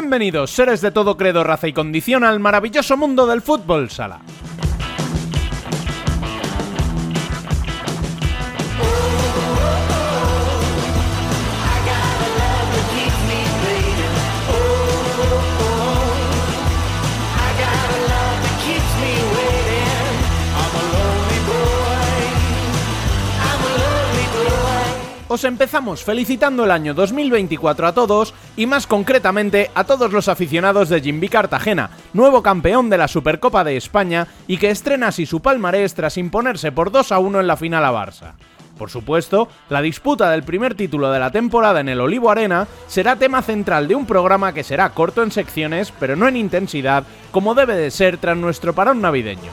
Bienvenidos, seres de todo credo, raza y condición, al maravilloso mundo del fútbol sala. Os empezamos felicitando el año 2024 a todos y más concretamente a todos los aficionados de Jimby Cartagena, nuevo campeón de la Supercopa de España y que estrena así su palmarés tras imponerse por 2 a 1 en la final a Barça. Por supuesto, la disputa del primer título de la temporada en el Olivo Arena será tema central de un programa que será corto en secciones, pero no en intensidad, como debe de ser tras nuestro parón navideño.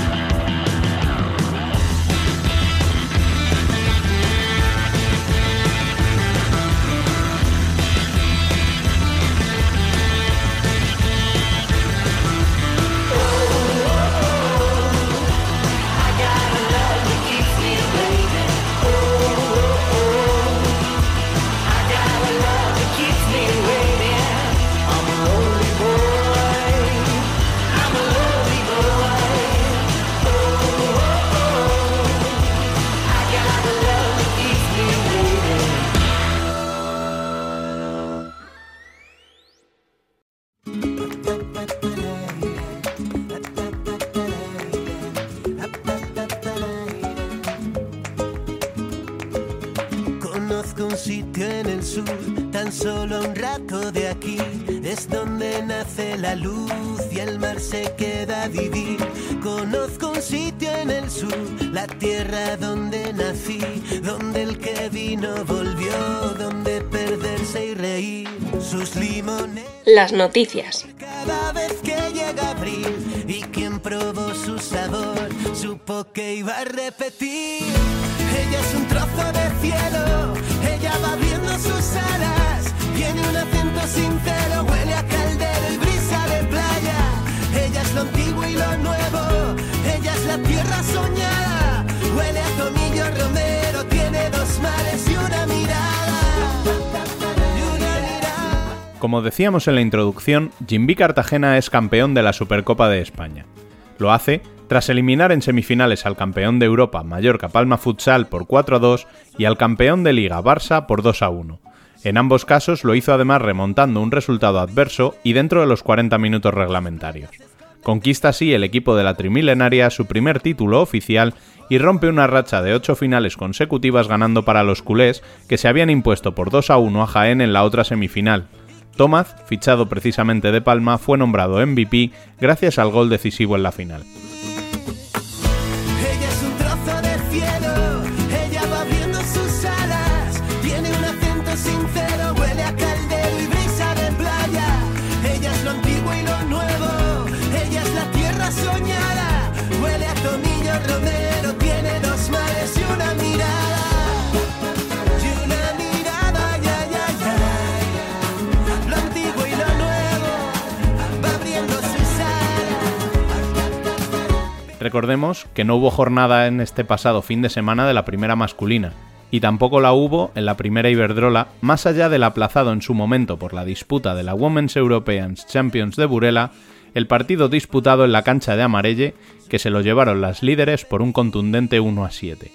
Solo un rato de aquí, es donde nace la luz y el mar se queda a vivir. Conozco un sitio en el sur, la tierra donde nací, donde el que vino volvió, donde perderse y reír. Sus limones. Las noticias. Cada vez que llega abril y quien probó su sabor supo que iba a repetir. Ella es un trozo de cielo, Tiene un acento sincero, huele a caldero y brisa de playa. Ella es lo antiguo y lo nuevo, ella es la tierra soñada. Huele a tomillo romero, tiene dos mirada. Y una mirada. Como decíamos en la introducción, Jimby Cartagena es campeón de la Supercopa de España. Lo hace tras eliminar en semifinales al campeón de Europa Mallorca Palma Futsal por 4 a 2 y al campeón de Liga Barça por 2 a 1. En ambos casos lo hizo además remontando un resultado adverso y dentro de los 40 minutos reglamentarios. Conquista así el equipo de la Trimilenaria su primer título oficial y rompe una racha de 8 finales consecutivas ganando para los culés que se habían impuesto por 2 a 1 a Jaén en la otra semifinal. Tomás, fichado precisamente de Palma, fue nombrado MVP gracias al gol decisivo en la final. Recordemos que no hubo jornada en este pasado fin de semana de la primera masculina, y tampoco la hubo en la primera Iberdrola, más allá del aplazado en su momento por la disputa de la Women's European Champions de Burela, el partido disputado en la cancha de Amarelle, que se lo llevaron las líderes por un contundente 1 a 7.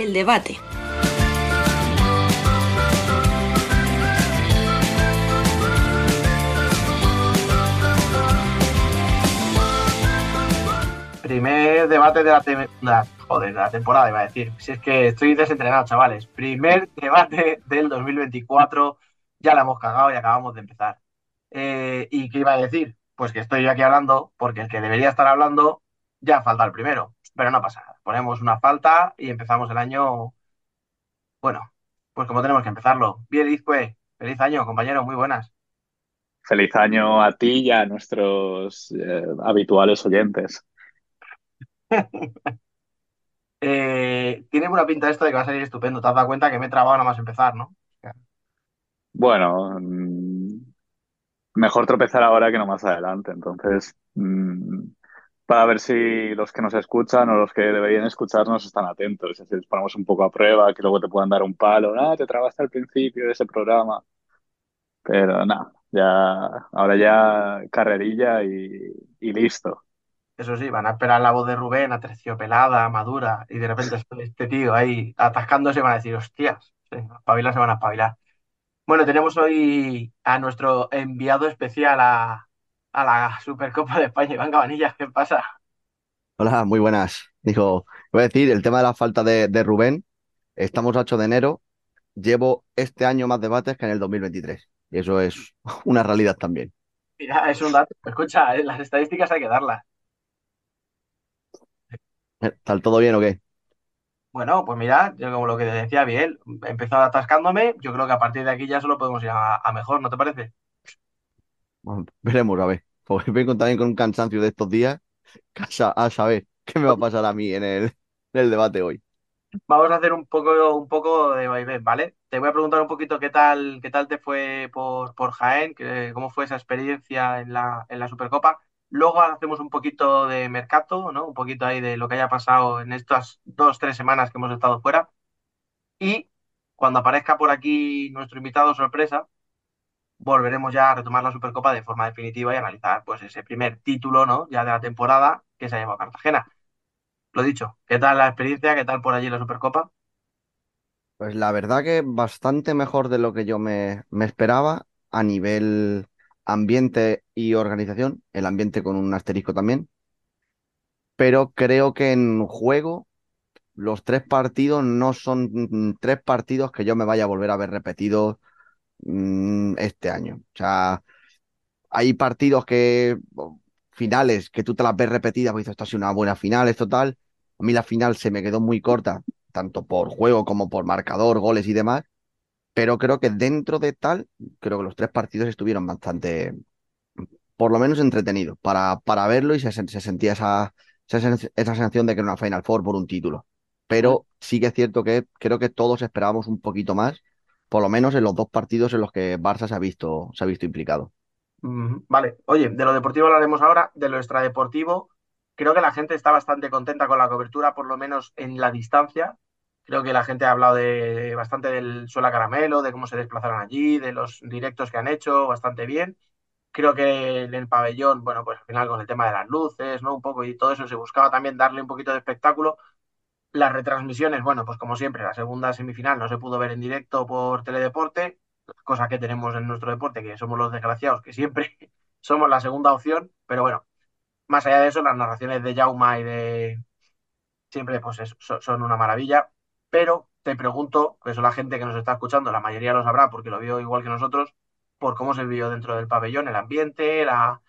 El debate. Primer debate de la, la- joder, de la temporada, iba a decir. Si es que estoy desentrenado, chavales. Primer debate del 2024. Ya la hemos cagado y acabamos de empezar. Eh, ¿Y qué iba a decir? Pues que estoy yo aquí hablando porque el que debería estar hablando ya falta el primero. Pero no pasa nada. Ponemos una falta y empezamos el año. Bueno, pues como tenemos que empezarlo. Bien, Izcue. Feliz año, compañero. Muy buenas. Feliz año a ti y a nuestros eh, habituales oyentes. Eh, tiene buena pinta esto de que va a salir estupendo. Te has dado cuenta que me he trabado nada más empezar, ¿no? Bueno, mm, mejor tropezar ahora que no más adelante. Entonces, mm, para ver si los que nos escuchan o los que deberían escucharnos están atentos. Es decir, les ponemos un poco a prueba, que luego te puedan dar un palo. Ah, te trabaste al principio de ese programa. Pero nada, ya, ahora ya carrerilla y, y listo. Eso sí, van a esperar la voz de Rubén aterciopelada, madura, y de repente este- tío ahí atascándose van a decir, hostias, espabilar se van a espabilar. Bueno, tenemos hoy a nuestro enviado especial a, a la Supercopa de España, Iván Cabanillas, ¿qué pasa? Hola, muy buenas. Dijo, voy a decir, el tema de la falta de, de Rubén, estamos a 8 de enero, llevo este año más debates que en el 2023. Y eso es una realidad también. Mira, es un dato. Escucha, eh, las estadísticas hay que darlas. ¿Está todo bien o qué? Bueno, pues mira, yo como lo que te decía Biel, he empezado atascándome, yo creo que a partir de aquí ya solo podemos ir a, a mejor, ¿no te parece? Bueno, veremos, a ver. Porque vengo también con un cansancio de estos días, a, sa- a saber qué me va a pasar a mí en el, en el debate hoy. Vamos a hacer un poco, un poco de vaivén, ¿vale? Te voy a preguntar un poquito qué tal, qué tal te fue por, por Jaén, cómo fue esa experiencia en la, en la Supercopa. Luego hacemos un poquito de mercado, ¿no? Un poquito ahí de lo que haya pasado en estas dos, tres semanas que hemos estado fuera. Y cuando aparezca por aquí nuestro invitado sorpresa, volveremos ya a retomar la Supercopa de forma definitiva y analizar pues ese primer título, ¿no? Ya de la temporada que se ha llevado Cartagena. Lo dicho, ¿qué tal la experiencia? ¿Qué tal por allí la Supercopa? Pues la verdad que bastante mejor de lo que yo me, me esperaba a nivel ambiente y organización, el ambiente con un asterisco también, pero creo que en juego los tres partidos no son tres partidos que yo me vaya a volver a ver repetidos mm, este año. O sea, hay partidos que, finales, que tú te las ves repetidas, pues dices, esto ha sido una buena final, esto tal. A mí la final se me quedó muy corta, tanto por juego como por marcador, goles y demás, pero creo que dentro de tal, creo que los tres partidos estuvieron bastante, por lo menos entretenidos, para, para verlo y se, sen- se sentía esa, esa, esa sensación de que era una Final Four por un título. Pero sí que es cierto que creo que todos esperábamos un poquito más, por lo menos en los dos partidos en los que Barça se ha visto, se ha visto implicado. Vale, oye, de lo deportivo hablaremos ahora, de lo extradeportivo. Creo que la gente está bastante contenta con la cobertura, por lo menos en la distancia. Creo que la gente ha hablado de, bastante del Suela Caramelo, de cómo se desplazaron allí, de los directos que han hecho, bastante bien. Creo que en el pabellón, bueno, pues al final con el tema de las luces, ¿no? Un poco y todo eso se buscaba también darle un poquito de espectáculo. Las retransmisiones, bueno, pues como siempre, la segunda semifinal no se pudo ver en directo por Teledeporte, cosa que tenemos en nuestro deporte, que somos los desgraciados, que siempre somos la segunda opción, pero bueno, más allá de eso, las narraciones de Jauma y de siempre pues so- son una maravilla, pero te pregunto, que eso la gente que nos está escuchando, la mayoría lo sabrá porque lo vio igual que nosotros, por cómo se vivió dentro del pabellón, el ambiente, la,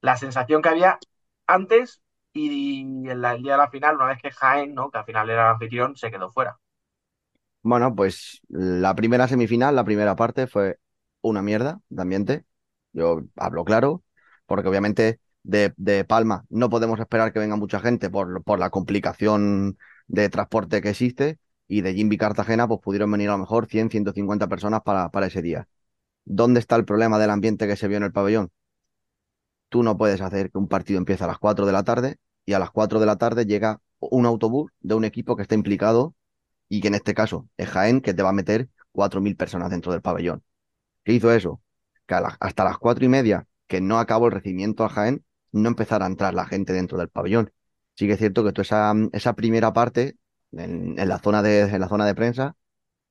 la sensación que había antes y el día de la final, una vez que Jaén, ¿no? que al final era el anfitrión, se quedó fuera. Bueno, pues la primera semifinal, la primera parte fue una mierda de ambiente. Yo hablo claro, porque obviamente de, de Palma no podemos esperar que venga mucha gente por, por la complicación de transporte que existe. Y de Jimby Cartagena, pues pudieron venir a lo mejor 100, 150 personas para, para ese día. ¿Dónde está el problema del ambiente que se vio en el pabellón? Tú no puedes hacer que un partido empiece a las 4 de la tarde y a las 4 de la tarde llega un autobús de un equipo que está implicado y que en este caso es Jaén, que te va a meter 4.000 personas dentro del pabellón. ¿Qué hizo eso? Que hasta las cuatro y media, que no acabó el recibimiento a Jaén, no empezara a entrar la gente dentro del pabellón. Sí que es cierto que toda esa, primera parte en, en la zona de, en la zona de prensa,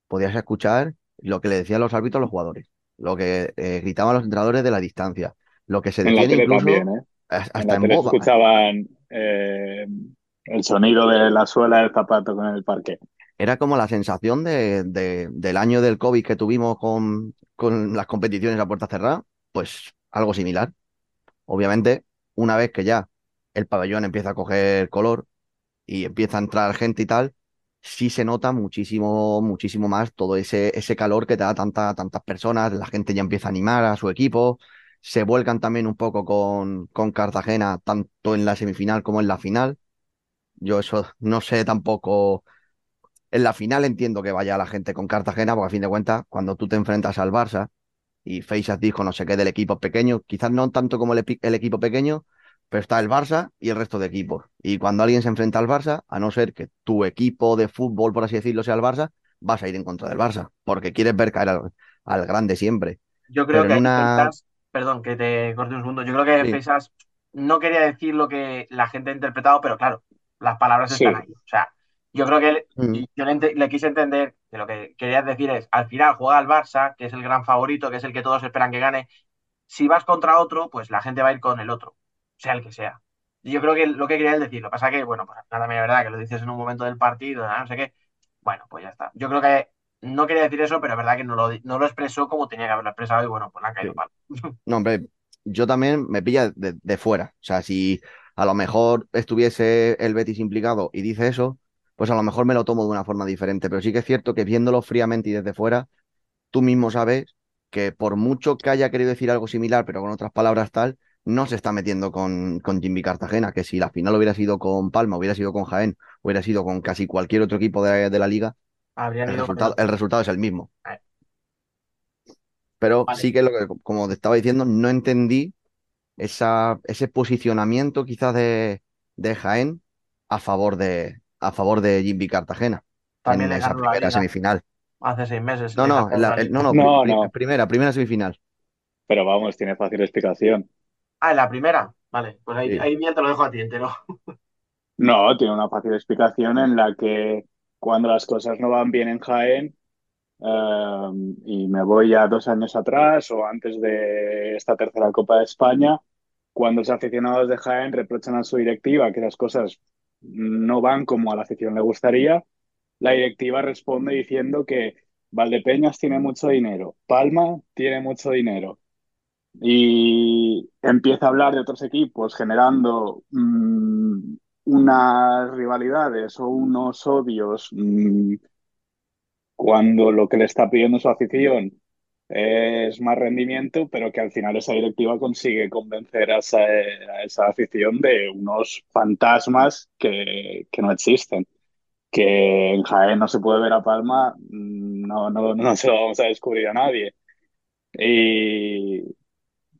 podías escuchar lo que le decían los árbitros a los jugadores, lo que eh, gritaban los entrenadores de la distancia, lo que se En la detiene incluso también, ¿eh? En hasta la en boba. escuchaban eh, el sonido de la suela del zapato con el parque. Era como la sensación de, de- del año del COVID que tuvimos con, con las competiciones a puerta cerrada, pues algo similar. Obviamente, una vez que ya el pabellón empieza a coger color y empieza a entrar gente y tal, sí se nota muchísimo, muchísimo más todo ese, ese calor que te da tanta, tantas personas, la gente ya empieza a animar a su equipo, se vuelcan también un poco con, con Cartagena, tanto en la semifinal como en la final. Yo eso no sé tampoco. En la final entiendo que vaya la gente con Cartagena, porque a fin de cuentas, cuando tú te enfrentas al Barça y Feixas dijo no sé qué del equipo pequeño, quizás no tanto como el, equipo pequeño, pero está el Barça y el resto de equipos. Y cuando alguien se enfrenta al Barça, a no ser que tu equipo de fútbol, por así decirlo, sea el Barça, vas a ir en contra del Barça, porque quieres ver caer al, al grande siempre. Yo creo Pero que en una... Feisas, perdón, que te corte un segundo, yo creo que Sí, no quería decir lo que la gente ha interpretado, pero claro, las palabras están ahí. O sea, yo creo que él- mm, yo le, quise entender que lo que querías decir es, al final juega el Barça, que es el gran favorito, que es el que todos esperan que gane. Si vas contra otro, pues la gente va a ir con el otro, sea el que sea. Y yo creo que lo que quería él decir, lo que pasa que, bueno, pues al final también es verdad que lo dices en un momento del partido, no sé qué. Bueno, pues ya está. Yo creo que no quería decir eso, pero es verdad que no lo, no lo expresó como tenía que haberlo expresado y bueno, pues le han caído sí. palo. No, hombre, yo también me pilla de, de fuera. O sea, si a lo mejor estuviese el Betis implicado y dice eso, pues a lo mejor me lo tomo de una forma diferente. Pero sí que es cierto que viéndolo fríamente y desde fuera, tú mismo sabes que por mucho que haya querido decir algo similar, pero con otras palabras tal, no se está metiendo con, con Jimmy Cartagena, que si la final hubiera sido con Palma, hubiera sido con Jaén, hubiera sido con casi cualquier otro equipo de, de la liga, Habrían el ido resultado, el el resultado es el mismo. Eh, Pero Vale. sí que lo que, como te estaba diciendo, no entendí esa, ese posicionamiento quizás de, de Jaén a favor de, a favor de Jimmy Cartagena También en esa primera semifinal. hace seis meses. No, no, la- no, no, primera, primera semifinal. pero vamos, tiene fácil explicación. Ah, en la primera. Vale, pues ahí, Sí. ahí bien te lo dejo a ti entero. No, tiene una fácil explicación en la que cuando las cosas no van bien en Jaén, eh, y me voy ya dos años atrás o antes de esta tercera Copa de España, cuando los aficionados de Jaén reprochan a su directiva que las cosas no van como a la afición le gustaría, la directiva responde diciendo que Valdepeñas tiene mucho dinero, Palma tiene mucho dinero y empieza a hablar de otros equipos generando mm, unas rivalidades o unos odios mm, cuando lo que le está pidiendo su afición es más rendimiento, pero que al final esa directiva consigue convencer a esa, a esa afición de unos fantasmas que, que no existen. Que en Jaén no se puede ver a Palma, mm, no, no, no se lo vamos a descubrir a nadie. Y,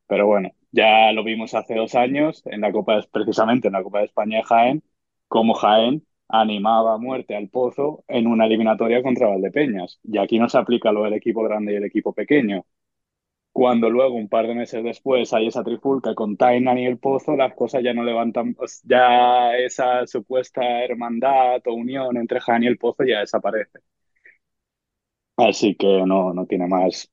pero bueno, ya lo vimos hace dos años, en la Copa, precisamente en la Copa de España de Jaén, como Jaén animaba a muerte al Pozo en una eliminatoria contra Valdepeñas. Y aquí no se aplica lo del equipo grande y el equipo pequeño. Cuando luego, un par de meses después, hay esa trifulca con Tainan y el Pozo, las cosas ya no levantan, ya esa supuesta hermandad o unión entre Jaén y el Pozo ya desaparece. Así que no, no tiene más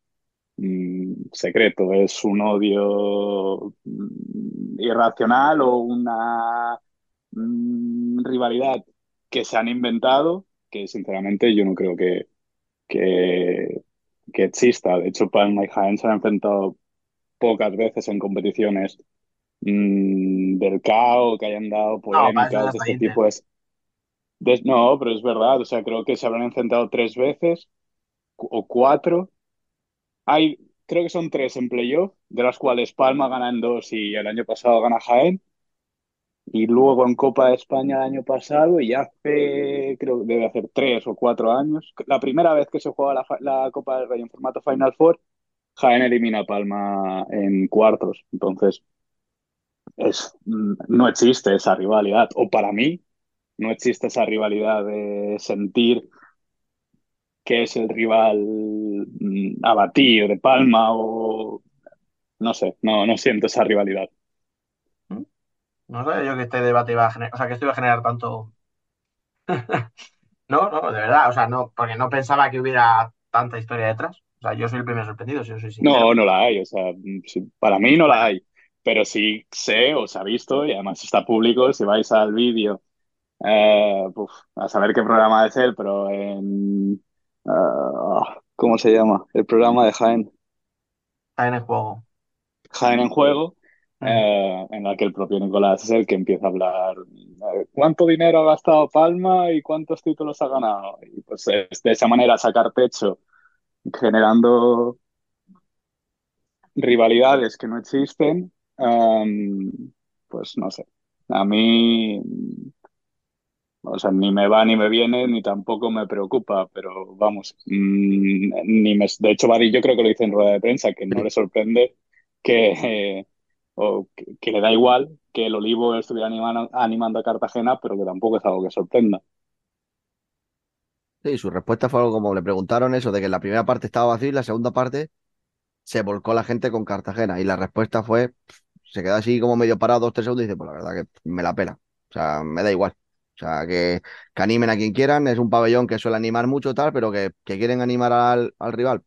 secreto, es un odio mm, irracional o una mm, rivalidad que se han inventado, que sinceramente yo no creo que, que, que exista. De hecho, Palma y Jaén se han enfrentado pocas veces en competiciones mm, del CAO, que hayan dado No, polémicas de está este tipo. De- no, pero es verdad, o sea, creo que se habrán enfrentado tres veces o cuatro. Hay, creo que son tres en playoff, de las cuales Palma gana en dos y el año pasado gana Jaén. Y luego en Copa de España el año pasado, y hace, creo que debe hacer tres o cuatro años, la primera vez que se juega la, Copa del Rey en formato Final Four, Jaén elimina a Palma en cuartos. Entonces, es, mm, no existe esa rivalidad. O para mí, no existe esa rivalidad de sentir que es el rival mm, a batir de Palma o no sé, no, no siento esa rivalidad. No sé yo que este debate iba a generar, o sea, que esto iba a generar tanto, No, no, de verdad, o sea, no, porque no pensaba que hubiera tanta historia detrás. O sea, yo soy el primer sorprendido, si yo soy sincero. No, no la hay, o sea, para mí no la hay, pero sí sé o se ha visto y además está público, si vais al vídeo, eh, a saber qué programa es él, pero en... ah, ¿cómo se llama? El programa de Jaén. Está en juego. Jaén en juego, eh, en la que el propio Nicolás es el que empieza a hablar eh, cuánto dinero ha gastado Palma y cuántos títulos ha ganado. Y pues es de esa manera sacar pecho, generando rivalidades que no existen, pues no sé. A mí, o sea, ni me va ni me viene, ni tampoco me preocupa, pero vamos, mm, ni me, de hecho, Vadillo creo que lo dice en rueda de prensa, que no le sorprende que, eh, o que, que le da igual que el Olivo estuviera animando, animando a Cartagena, pero que tampoco es algo que sorprenda. Sí, su respuesta fue algo como le preguntaron eso, de que la primera parte estaba vacío y la segunda parte se volcó la gente con Cartagena. Y la respuesta fue, se quedó así como medio parado dos, tres segundos y dice, pues la verdad que me la pela. O sea, me da igual. O sea, que, que animen a quien quieran. Es un pabellón que suele animar mucho tal, pero que, que quieren animar al, al rival.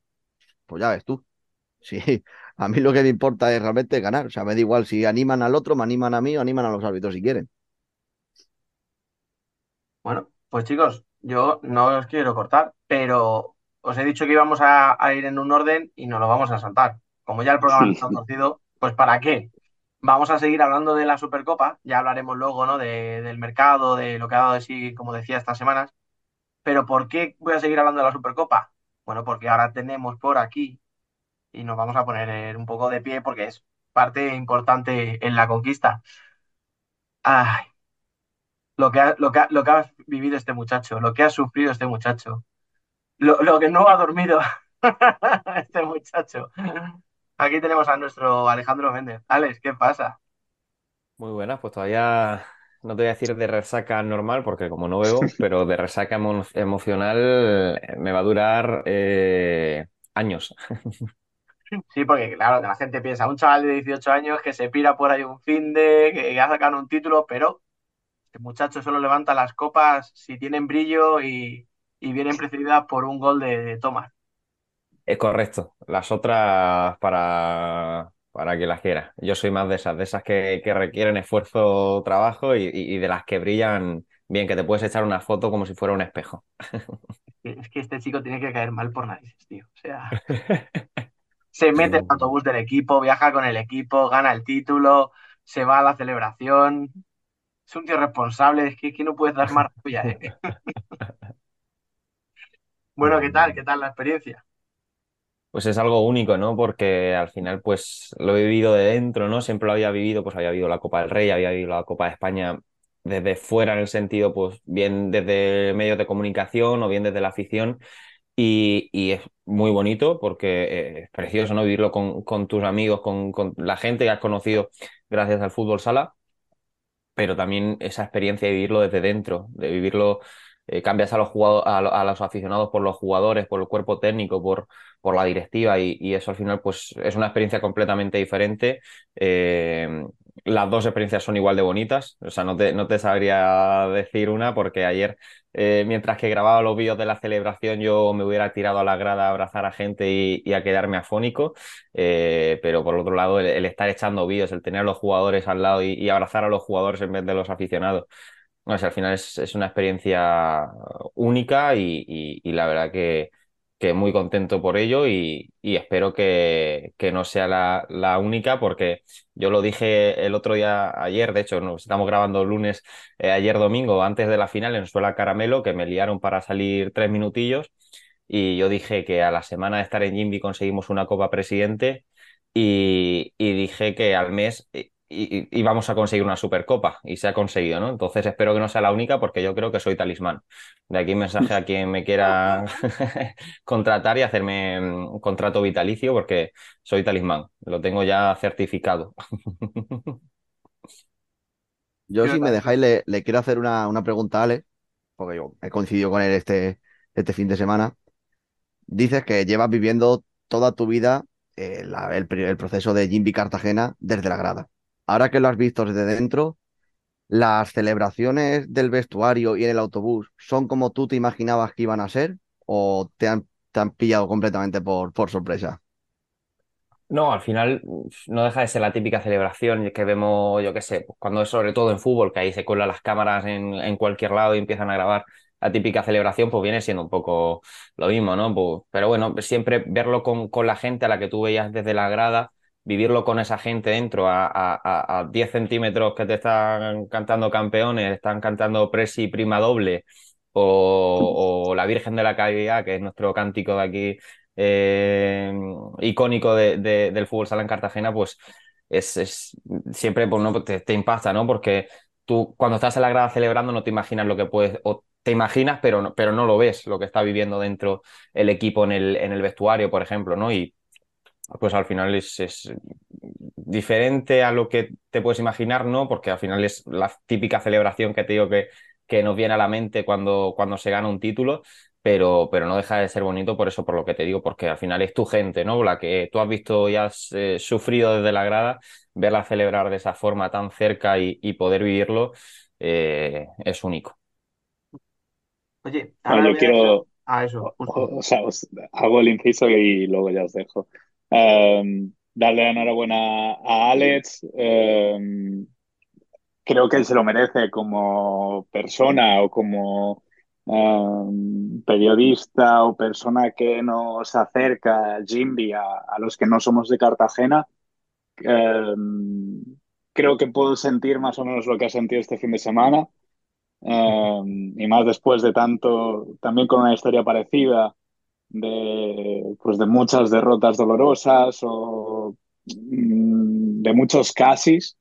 Pues ya ves tú. Sí, a mí lo que me importa es realmente ganar. O sea, me da igual si animan al otro, me animan a mí o animan a los árbitros si quieren. Bueno, pues chicos, yo no os quiero cortar, pero os he dicho que íbamos a, a ir en un orden y nos lo vamos a saltar. Como ya el programa está torcido, pues ¿para qué? Vamos a seguir hablando de la Supercopa, ya hablaremos luego, ¿no? De- del mercado, de lo que ha dado de sí, como decía, estas semanas. Pero ¿por qué voy a seguir hablando de la Supercopa? Bueno, porque ahora tenemos por aquí y nos vamos a poner eh, un poco de pie porque es parte importante en la conquista. Ay, lo que ha, lo que ha- lo que ha vivido este muchacho, lo que ha sufrido este muchacho, lo, lo que no ha dormido este muchacho. Aquí tenemos a nuestro Alejandro Méndez. Alex, ¿qué pasa? Muy buenas, pues todavía no te voy a decir de resaca normal, porque como no bebo, pero de resaca emo- emocional eh, me va a durar eh, años. Sí, porque claro, la gente piensa, un chaval de 18 años que se pira por ahí un fin de, que ha sacado un título, pero este muchacho solo levanta las copas si tienen brillo y, y vienen precedidas por un gol de, de Thomas. Es correcto, las otras para, para que las quieras. Yo soy más de esas, de esas que, que requieren esfuerzo, trabajo y, y- de las que brillan bien, que te puedes echar una foto como si fuera un espejo. Es que este chico tiene que caer mal por narices, tío. O sea, se mete en el autobús del equipo, viaja con el equipo, gana el título, se va a la celebración. Es un tío responsable, es que, que no puedes dar más rabia, ¿eh? Bueno, ¿qué tal? ¿Qué tal la experiencia? Pues es algo único, ¿no? Porque al final, pues lo he vivido de dentro, ¿no? Siempre lo había vivido, pues había vivido la Copa del Rey, había vivido la Copa de España desde fuera, en el sentido, pues bien desde medios de comunicación o bien desde la afición. Y, y es muy bonito porque eh, es precioso, ¿no? Vivirlo con, con tus amigos, con, con la gente que has conocido gracias al fútbol sala pero también esa experiencia de vivirlo desde dentro, de vivirlo, eh, cambias a los jugadores, a, a los aficionados por los jugadores, por el cuerpo técnico, por, por la directiva y, y eso al final pues es una experiencia completamente diferente. Eh, las dos experiencias son igual de bonitas, o sea, no te, no te sabría decir una porque ayer, eh, mientras que grababa los vídeos de la celebración, yo me hubiera tirado a la grada a abrazar a gente y, y a quedarme afónico. Eh, pero por otro lado, el, el estar echando vídeos, el tener a los jugadores al lado y, y abrazar a los jugadores en vez de los aficionados, no sé, al final es, es una experiencia única y, y- la verdad que, que muy contento por ello y, y espero que, que no sea la, la única porque yo lo dije el otro día, ayer, de hecho, nos estamos grabando lunes, eh, ayer domingo, antes de la final en Suela Caramelo, que me liaron para salir tres minutillos y yo dije que a la semana de estar en Jimby conseguimos una Copa Presidente y, y dije que al mes i- íbamos a conseguir una Supercopa y se ha conseguido, ¿no? Entonces espero que no sea la única porque yo creo que soy talismán. De aquí un mensaje a quien me quiera contratar y hacerme mm, un contrato vitalicio porque soy talismán, lo tengo ya certificado. Yo, si me dejáis, le, le quiero hacer una, una pregunta a Alex, porque yo he coincidido con él este, este fin de semana. Dices que llevas viviendo toda tu vida eh, el, el proceso de Jimby Cartagena desde la grada. Ahora que lo has visto desde dentro, ¿Las celebraciones del vestuario y en el autobús son como tú te imaginabas que iban a ser o te han, pillado completamente por, sorpresa? No, al final no deja de ser la típica celebración que vemos, yo qué sé, pues cuando es sobre todo en fútbol, que ahí se cuelan las cámaras en, en cualquier lado y empiezan a grabar la típica celebración, pues viene siendo un poco lo mismo, ¿no? Pues, pero bueno, siempre verlo con, con la gente a la que tú veías desde la grada, vivirlo con esa gente dentro a, a, a 10 centímetros que te están cantando campeones, están cantando Presi prima doble o, la Virgen de la Caridad, que es nuestro cántico de aquí eh, icónico de, de, del fútbol sala en Cartagena, pues es, es siempre pues, ¿no? te, te, impacta, ¿no? Porque tú cuando estás en la grada celebrando no te imaginas lo que puedes, o te imaginas, pero no, pero no lo ves, lo que está viviendo dentro el equipo en el, en el vestuario, por ejemplo, ¿no? Y pues al final es, es diferente a lo que te puedes imaginar, ¿no? Porque al final es la típica celebración que te digo que, que nos viene a la mente cuando, cuando se gana un título, pero, pero no deja de ser bonito por eso, por lo que te digo, porque al final es tu gente, ¿no? La que tú has visto y has eh, sufrido desde la grada, verla celebrar de esa forma tan cerca y, y poder vivirlo eh, es único. Oye, ahora yo quiero... Ah, eso, justo. O, sea, os hago el inciso y luego ya os dejo. Um, darle enhorabuena a Alex. Um, creo que él se lo merece como persona o como um, periodista o persona que nos acerca, Jimby, a, a, los que no somos de Cartagena, creo que puedo sentir más o menos lo que ha sentido este fin de semana. Y más después de tanto, también con una historia parecida, de, pues de muchas derrotas dolorosas o mm, de muchos casis,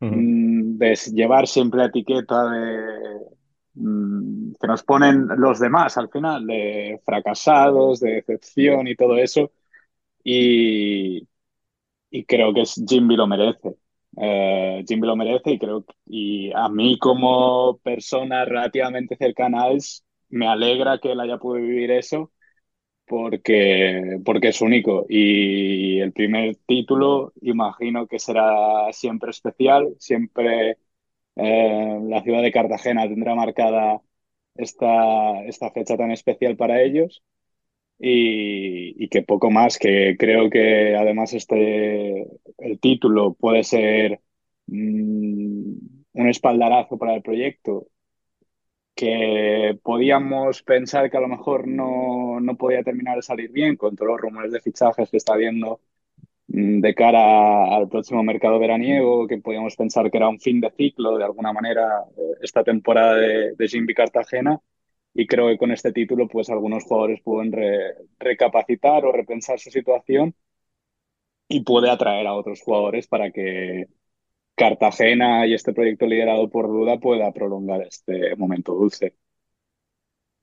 uh -huh. de llevar siempre la etiqueta de que nos ponen los demás al final, de fracasados, de decepción y todo eso. Y, y creo que Jimby lo merece. Uh, Jimby lo merece y creo y a mí como persona relativamente cercana a él me alegra que él haya podido vivir eso porque, porque es único. Y el primer título imagino que será siempre especial, siempre eh, la ciudad de Cartagena tendrá marcada esta, esta fecha tan especial para ellos. Y, y, que poco más, que creo que además este, el título puede ser mmm, un espaldarazo para el proyecto que podíamos pensar que a lo mejor no, no podía terminar de salir bien con todos los rumores de fichajes que está habiendo de cara al próximo mercado veraniego, que podíamos pensar que era un fin de ciclo de alguna manera esta temporada de, de Jimmy Cartagena. Y creo que con este título, pues algunos jugadores pueden re, recapacitar o repensar su situación y puede atraer a otros jugadores para que Cartagena y este proyecto liderado por Duda pueda prolongar este momento dulce.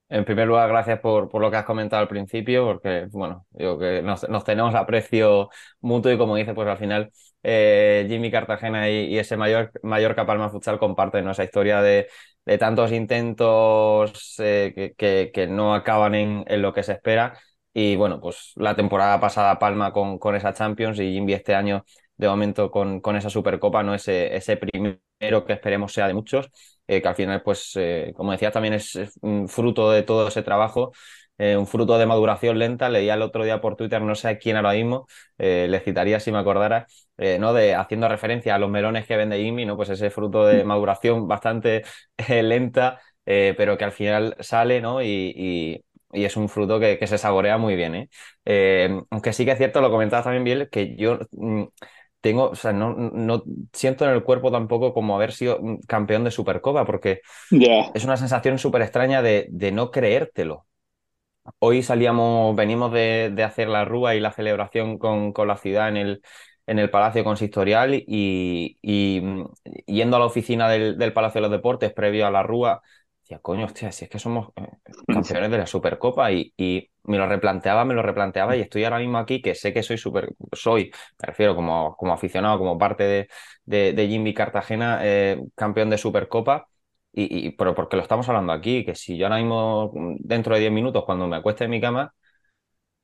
En primer lugar, gracias por, por, lo que has comentado al principio, porque, bueno, digo que nos, nos tenemos aprecio mutuo y como dices, pues al final eh, Jimmy Cartagena y, y, ese mayor, Mallorca Palma Futsal comparten ¿no? esa historia de, de tantos intentos eh, que, que, que, no acaban en, en, lo que se espera. Y bueno, pues la temporada pasada Palma con, con esa Champions y Jimmy este año de momento con, con esa Supercopa, ¿no? Ese, ese primero que esperemos sea de muchos, eh, que al final, pues, eh, como decías, también es, es, un fruto de todo ese trabajo, eh, un fruto de maduración lenta. Leía el otro día por Twitter, no sé quién ahora mismo, le citaría si me acordara, ¿no? De haciendo referencia a los melones que vende Jimmy, ¿no? Pues ese fruto de maduración bastante lenta, pero que al final sale, ¿no? Y, y y es un fruto que, que, se saborea muy bien. ¿eh? Eh, aunque sí que es cierto, lo comentabas también bien, que yo mm, tengo, o sea, no, no siento en el cuerpo tampoco como haber sido campeón de Supercopa, porque yeah. es una sensación súper extraña de, de, no creértelo. Hoy salíamos, venimos de, de, hacer la rúa y la celebración con, con la ciudad en el, en el Palacio Consistorial y, y, yendo a la oficina del, del Palacio de los Deportes previo a la rúa, decía, coño, hostia, si es que somos eh, campeones de la Supercopa y, y, me lo replanteaba, me lo replanteaba y estoy ahora mismo aquí que sé que soy super, soy, me refiero como, como aficionado, como parte de, de, Jimmy Cartagena, eh, campeón de Supercopa. Y, pero porque lo estamos hablando aquí, que si yo ahora mismo, dentro de 10 minutos, cuando me acueste en mi cama,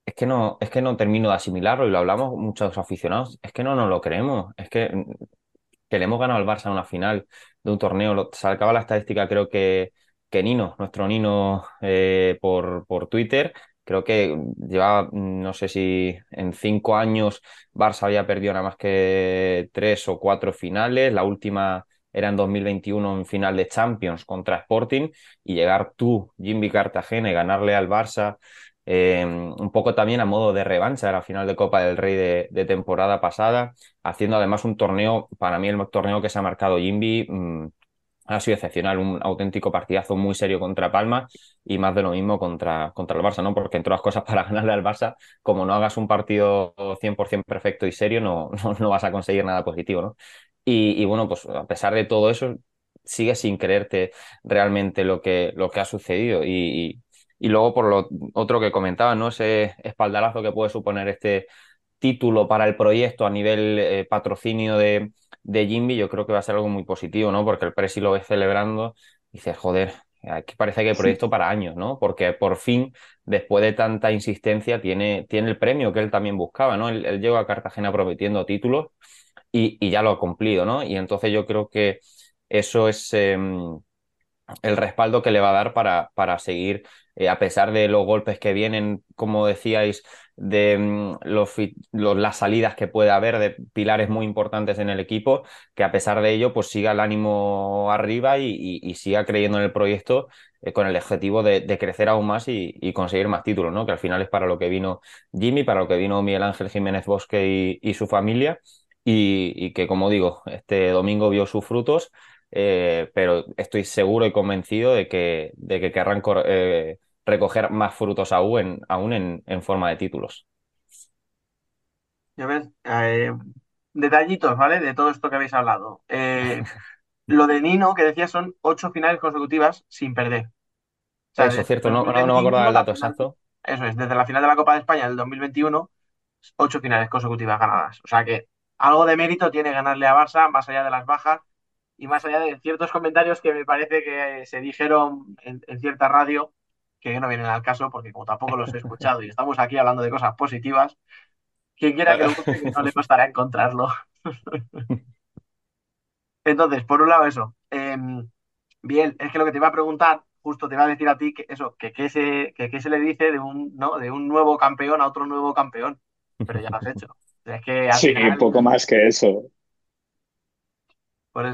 es que no, es que no termino de asimilarlo y lo hablamos muchos aficionados, es que no nos lo creemos, es que que le hemos ganado al Barça una final de un torneo. Lo, sacaba la estadística, creo que, que Nino, nuestro Nino, eh, por, por Twitter. Creo que llevaba, no sé si en cinco años Barça había perdido nada más que tres o cuatro finales. La última era en 2021 en final de Champions contra Sporting y llegar tú, Jimmy Cartagena, y ganarle al Barça eh, un poco también a modo de revancha de la final de Copa del Rey de, temporada pasada, haciendo además un torneo, para mí el torneo que se ha marcado Jimby mm, ha sido excepcional, un auténtico partidazo muy serio contra Palma y más de lo mismo contra, contra el Barça, ¿no? Porque entre las cosas para ganarle al Barça, como no hagas un partido 100% perfecto y serio, no, no, vas a conseguir nada positivo, ¿no? Y, bueno, pues a pesar de todo eso, sigues sin creerte realmente lo que, lo que ha sucedido y, y luego, por lo otro que comentaba, ¿no? Ese espaldarazo que puede suponer este título para el proyecto a nivel eh, patrocinio de, de Jimby, yo creo que va a ser algo muy positivo, ¿no? Porque el Presi lo ve celebrando y dice, joder, aquí parece que hay proyecto para años, ¿no? Porque por fin, después de tanta insistencia, tiene, tiene el premio que él también buscaba, ¿no? Él, llegó a Cartagena prometiendo títulos y, y, ya lo ha cumplido, ¿no? Y entonces yo creo que eso es em, el respaldo que le va a dar para, para seguir eh, a pesar de los golpes que vienen, como decíais, de mm, los, las salidas que puede haber de pilares muy importantes en el equipo, que a pesar de ello, pues siga el ánimo arriba y, siga creyendo en el proyecto eh, con el objetivo de, crecer aún más y, conseguir más títulos, ¿no? Que al final es para lo que vino Jimmy, para lo que vino Miguel Ángel Jiménez Bosque y, su familia, y, que, como digo, este domingo vio sus frutos eh, pero estoy seguro y convencido de que, de que querrán eh, recoger más frutos aún, aún en, forma de títulos. Ya ves, eh, detallitos, ¿vale? De todo esto que habéis hablado. lo de Nino, que decía, son ocho finales consecutivas sin perder. eso es cierto, no, no, me acordaba del dato exacto. Eso es, desde la final de la Copa de España del 2021, ocho finales consecutivas ganadas. O sea que algo de mérito tiene ganarle a Barça, más allá de las bajas, y más allá de ciertos comentarios que me parece que se dijeron en, cierta radio, que no vienen al caso porque como tampoco los he escuchado y estamos aquí hablando de cosas positivas, quien quiera que lo busque, no le costará encontrarlo. Entonces, por un lado eso. Em, bien, es que lo que te iba a preguntar, justo te iba a decir a ti que eso, que qué se, que, se le dice de un, ¿no? de un nuevo campeón a otro nuevo campeón. Pero ya lo has hecho. Es que sí, un poco más que eso.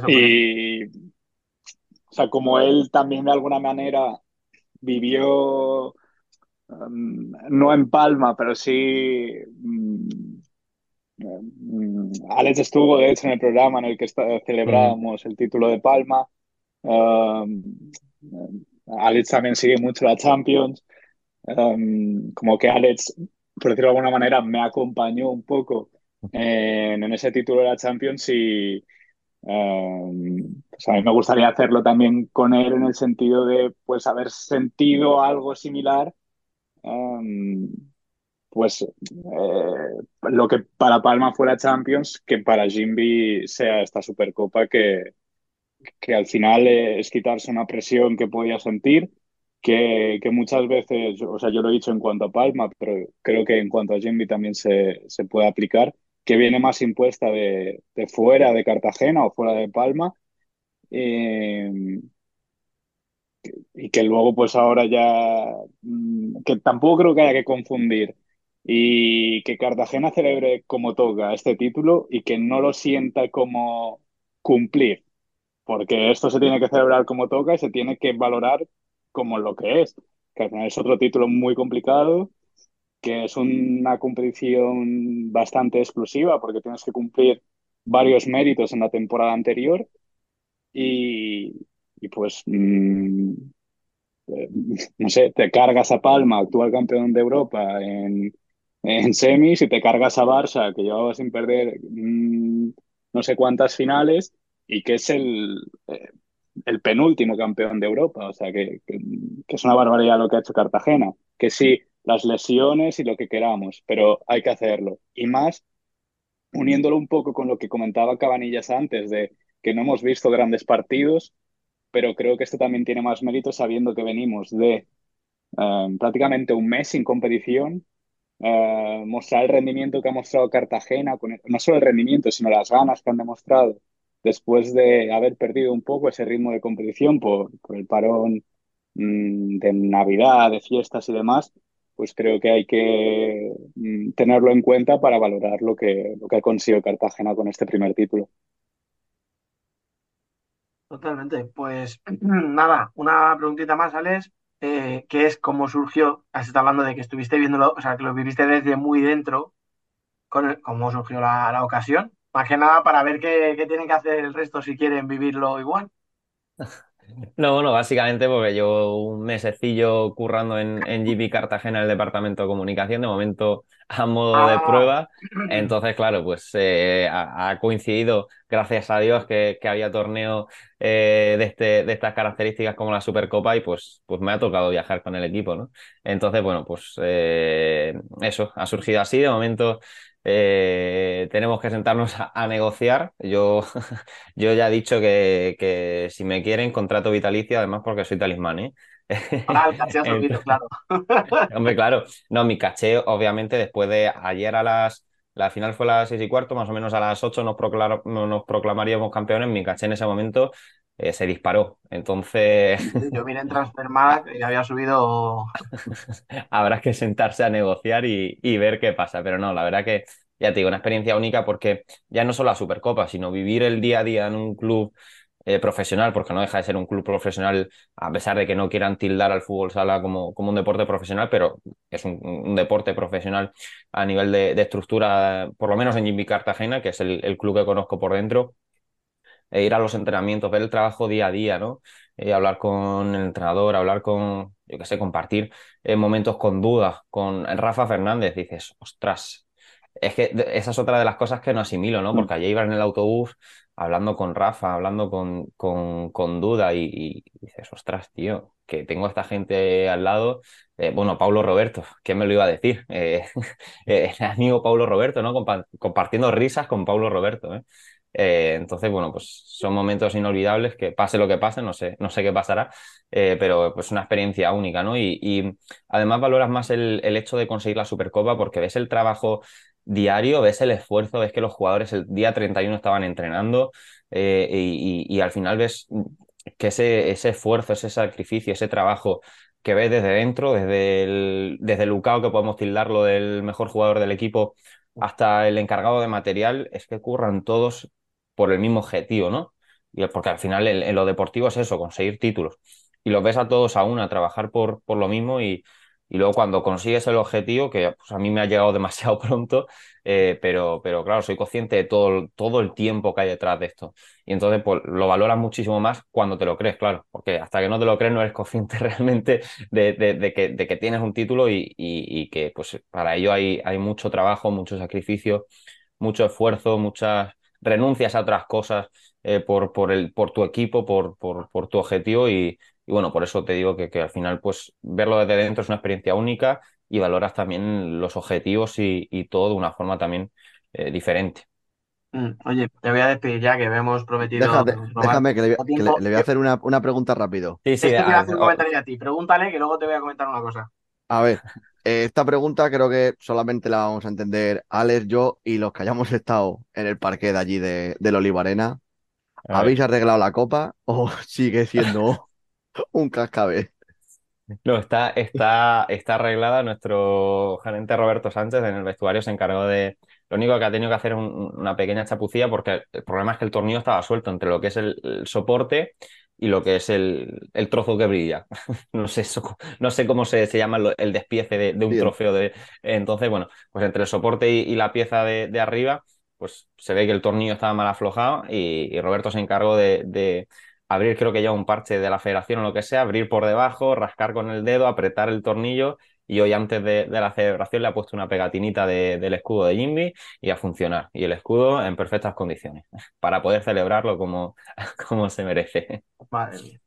Y, o sea, como él también de alguna manera vivió, um, no en Palma, pero sí, um, Alex estuvo de hecho en el programa en el que celebrábamos el título de Palma. Um, Alex también sigue mucho la Champions. como que Alex, por decirlo de alguna manera, me acompañó un poco en, en ese título de la Champions y, Um, pues a mí me gustaría hacerlo también con él en el sentido de pues haber sentido algo similar, um, pues eh, lo que para Palma fuera Champions, que para Jimby sea esta Supercopa que, que al final es quitarse una presión que podía sentir, que, que, muchas veces, o sea, yo lo he dicho en cuanto a Palma, pero creo que en cuanto a Jimby también se, se puede aplicar que viene más impuesta de, fuera de Cartagena o fuera de Palma. Eh, y que luego pues ahora ya, mm, que tampoco creo que haya que confundir y que Cartagena celebre como toca este título y que no lo sienta como cumplir, porque esto se tiene que celebrar como toca y se tiene que valorar como lo que es, que es otro título muy complicado es una competición bastante exclusiva porque tienes que cumplir varios méritos en la temporada anterior y, pues, mm, eh, no sé, te cargas a Palma, actual campeón de Europa en, en semis y te cargas a Barça, que llevaba sin perder mm, no sé cuántas finales y que es el, eh, el penúltimo campeón de Europa. O sea, que, que, es una barbaridad lo que ha hecho Cartagena. Que sí, las lesiones y lo que queramos, pero hay que hacerlo. Y más uniéndolo un poco con lo que comentaba Cabanillas antes, de que no hemos visto grandes partidos, pero creo que esto también tiene más mérito sabiendo que venimos de eh, prácticamente un mes sin competición, eh, mostrar el rendimiento que ha mostrado Cartagena, no solo el rendimiento, sino las ganas que han demostrado después de haber perdido un poco ese ritmo de competición por, por el parón mm, de Navidad, de fiestas y demás, pues creo que hay que mm, tenerlo en cuenta para valorar lo que, lo que ha conseguido Cartagena con este primer título. Totalmente. Pues nada, una preguntita más, Alex, eh, que es cómo surgió, has estado hablando de que estuviste viéndolo, o sea, que lo viviste desde muy dentro, con el- cómo surgió la, la ocasión, más que nada para ver qué, qué tienen que hacer el resto si quieren vivirlo igual. No, bueno, básicamente porque llevo un mesecillo currando en, en GP Cartagena, en el departamento de comunicación, de momento a modo de Ah, prueba. Entonces, claro, pues eh, ha, ha coincidido, gracias a Dios, que, que había torneo eh, de, este, de estas características como la Supercopa y pues, pues me ha tocado viajar con el equipo, ¿no? Entonces, bueno, pues eh, eso, ha surgido así. De momento eh, tenemos que sentarnos a, a negociar. Yo, yo ya he dicho que, que si me quieren, contrato vitalicio, además porque soy talismán, ¿eh? ah, el caché ha subido, Entonces, claro. Hombre, claro, no, mi caché, obviamente, después de ayer a las. La final fue a las seis y cuarto, más o menos a las ocho nos, nos proclamaríamos campeones. Mi caché en ese momento eh, se disparó. Entonces, Yo vine en Transfermarkt y había subido. habrá que sentarse a negociar y, y ver qué pasa. Pero no, la verdad que, ya te digo, una experiencia única porque ya no solo la Supercopa, sino vivir el día a día en un club eh, profesional, porque no deja de ser un club profesional, a pesar de que no quieran tildar al fútbol sala como, como un deporte profesional, pero es un, un deporte profesional a nivel de, de estructura, por lo menos en Jimmy Cartagena, que es el, el club que conozco por dentro e ir a los entrenamientos, ver el trabajo día a día, ¿no? Eh, hablar con el entrenador, hablar con, yo qué sé, compartir eh, momentos con dudas, con Rafa Fernández, dices, ostras, es que esa es otra de las cosas que no asimilo, ¿no? Porque ayer iba en el autobús hablando con Rafa, hablando con, con, con Duda y, y dices, ostras, tío, que tengo a esta gente al lado. Eh, bueno, Paulo Roberto, ¿quién me lo iba a decir? Eh, el amigo Paulo Roberto, ¿no? Compa- compartiendo risas con Paulo Roberto, ¿eh? Eh, entonces, bueno, pues son momentos inolvidables que pase lo que pase, no sé, no sé qué pasará, eh, pero pues una experiencia única, ¿no? Y, y además valoras más el, el hecho de conseguir la Supercopa porque ves el trabajo diario, ves el esfuerzo, ves que los jugadores el día 31 estaban entrenando eh, y, al final ves que ese, ese esfuerzo, ese sacrificio, ese trabajo que ves desde dentro, desde el, desde que podemos tildarlo del mejor jugador del equipo, hasta el encargado de material, es que curran todos por el mismo objetivo, ¿no? Porque al final en, en lo deportivo es eso, conseguir títulos. Y los ves a todos a una, trabajar por, por lo mismo y, y luego cuando consigues el objetivo, que pues, a mí me ha llegado demasiado pronto, eh, pero, pero claro, soy consciente de todo, todo el tiempo que hay detrás de esto. Y entonces pues, lo valoras muchísimo más cuando te lo crees, claro, porque hasta que no te lo crees no eres consciente realmente de, que, tienes un título y, y- que pues para ello hay, hay mucho trabajo, mucho sacrificio, mucho esfuerzo, muchas renuncias a otras cosas eh, por, por, el, por tu equipo, por, por, por tu objetivo y, y bueno, por eso te digo que, que al final pues verlo desde dentro es una experiencia única y valoras también los objetivos y, y todo de una forma también eh, diferente. Mm, Oye, te voy a despedir ya que hemos prometido Déjate- déjame que le, voy- poco que le- tiempo. le voy a hacer una, una pregunta rápido. Sí, sí, quiero a- hacer un o- comentario a ti. Pregúntale que luego te voy a comentar una cosa. A ver, eh, esta pregunta creo que solamente la vamos a entender Alex, yo y los que hayamos estado en el parque de allí de, del Olivarena. ¿Habéis arreglado la copa o sigue siendo un cascabel? No, está, está, está arreglada. Nuestro gerente Roberto Sánchez en el vestuario se encargó de. Lo único que ha tenido que hacer es un- una pequeña chapucilla porque el problema es que el tornillo estaba suelto entre lo que es el, el soporte y lo que es el, el trozo que brilla. No sé, eso- no sé cómo se, se llama el despiece de, de un Bien. trofeo. De, entonces, bueno, pues entre el soporte y, y la pieza de, de arriba, pues se ve que el tornillo estaba mal aflojado y, y Roberto se encargó de, de abrir, creo que ya un parche de la federación o lo que sea, abrir por debajo, rascar con el dedo, apretar el tornillo y hoy antes de, la celebración le ha puesto una pegatinita de- del escudo de Jimmy y a funcionar. Y el escudo en perfectas condiciones para poder celebrarlo como, como se merece. Madre mía.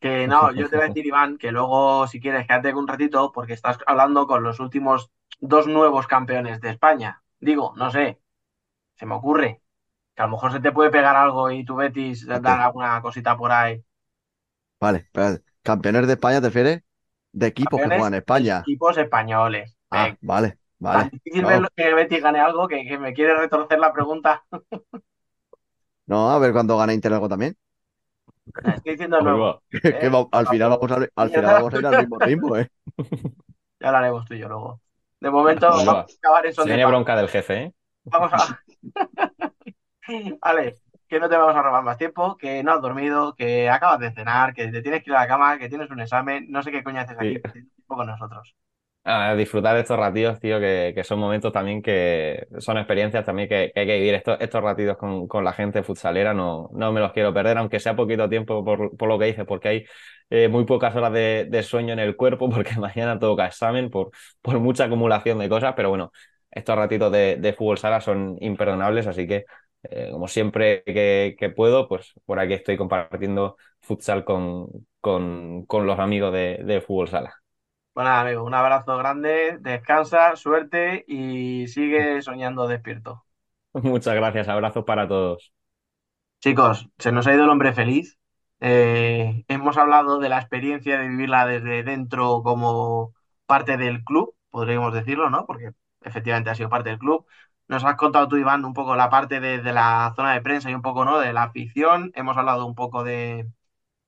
Que no, yo te voy a decir, Iván, que luego, si quieres, quédate un ratito, porque estás hablando con los últimos dos nuevos campeones de España. Digo, no sé, se me ocurre que a lo mejor se te puede pegar algo y tu Betis Ok. dar alguna cosita por ahí. Vale, espérate. ¿Campeones de España te refieres? De equipos que juegan en España. Equipos españoles. Ah, vale, vale. difícil No, ver que Betis gane algo que, que me quiere retorcer la pregunta. No, a ver cuándo gana Inter algo también. Estoy diciendo luego. Que ¿eh? va- al final vamos a, al final vamos a ir al mismo ritmo, ¿eh? Ya lo haremos tú y yo luego. De momento vamos a acabar en Se viene bronca del jefe, ¿eh? Vamos a. Vale, que no te vamos a robar más tiempo, que no has dormido, que acabas de cenar, que te tienes que ir a la cama, que tienes un examen, no sé qué coño haces aquí, Sí. con nosotros. A disfrutar de estos ratitos, tío, que, que son momentos también que son experiencias también que, que hay que vivir. Estos, estos ratitos con, con la gente futsalera no, no me los quiero perder, aunque sea poquito tiempo por, por lo que dices, porque hay eh, muy pocas horas de, de sueño en el cuerpo, porque mañana toca examen por, por mucha acumulación de cosas, pero bueno, estos ratitos de, de fútbol sala son imperdonables, así que eh, como siempre que, que puedo, pues por aquí estoy compartiendo futsal con, con, con los amigos de, de fútbol sala. Bueno, nada, amigo, un abrazo grande, descansa, suerte y sigue soñando despierto. Muchas gracias, abrazos para todos. Chicos, se nos ha ido el hombre feliz. Eh, hemos hablado de la experiencia de vivirla desde dentro como parte del club, podríamos decirlo, ¿no? Porque efectivamente ha sido parte del club. Nos has contado tú, Iván, un poco la parte de, la zona de prensa y un poco, ¿no? De la afición. Hemos hablado un poco de,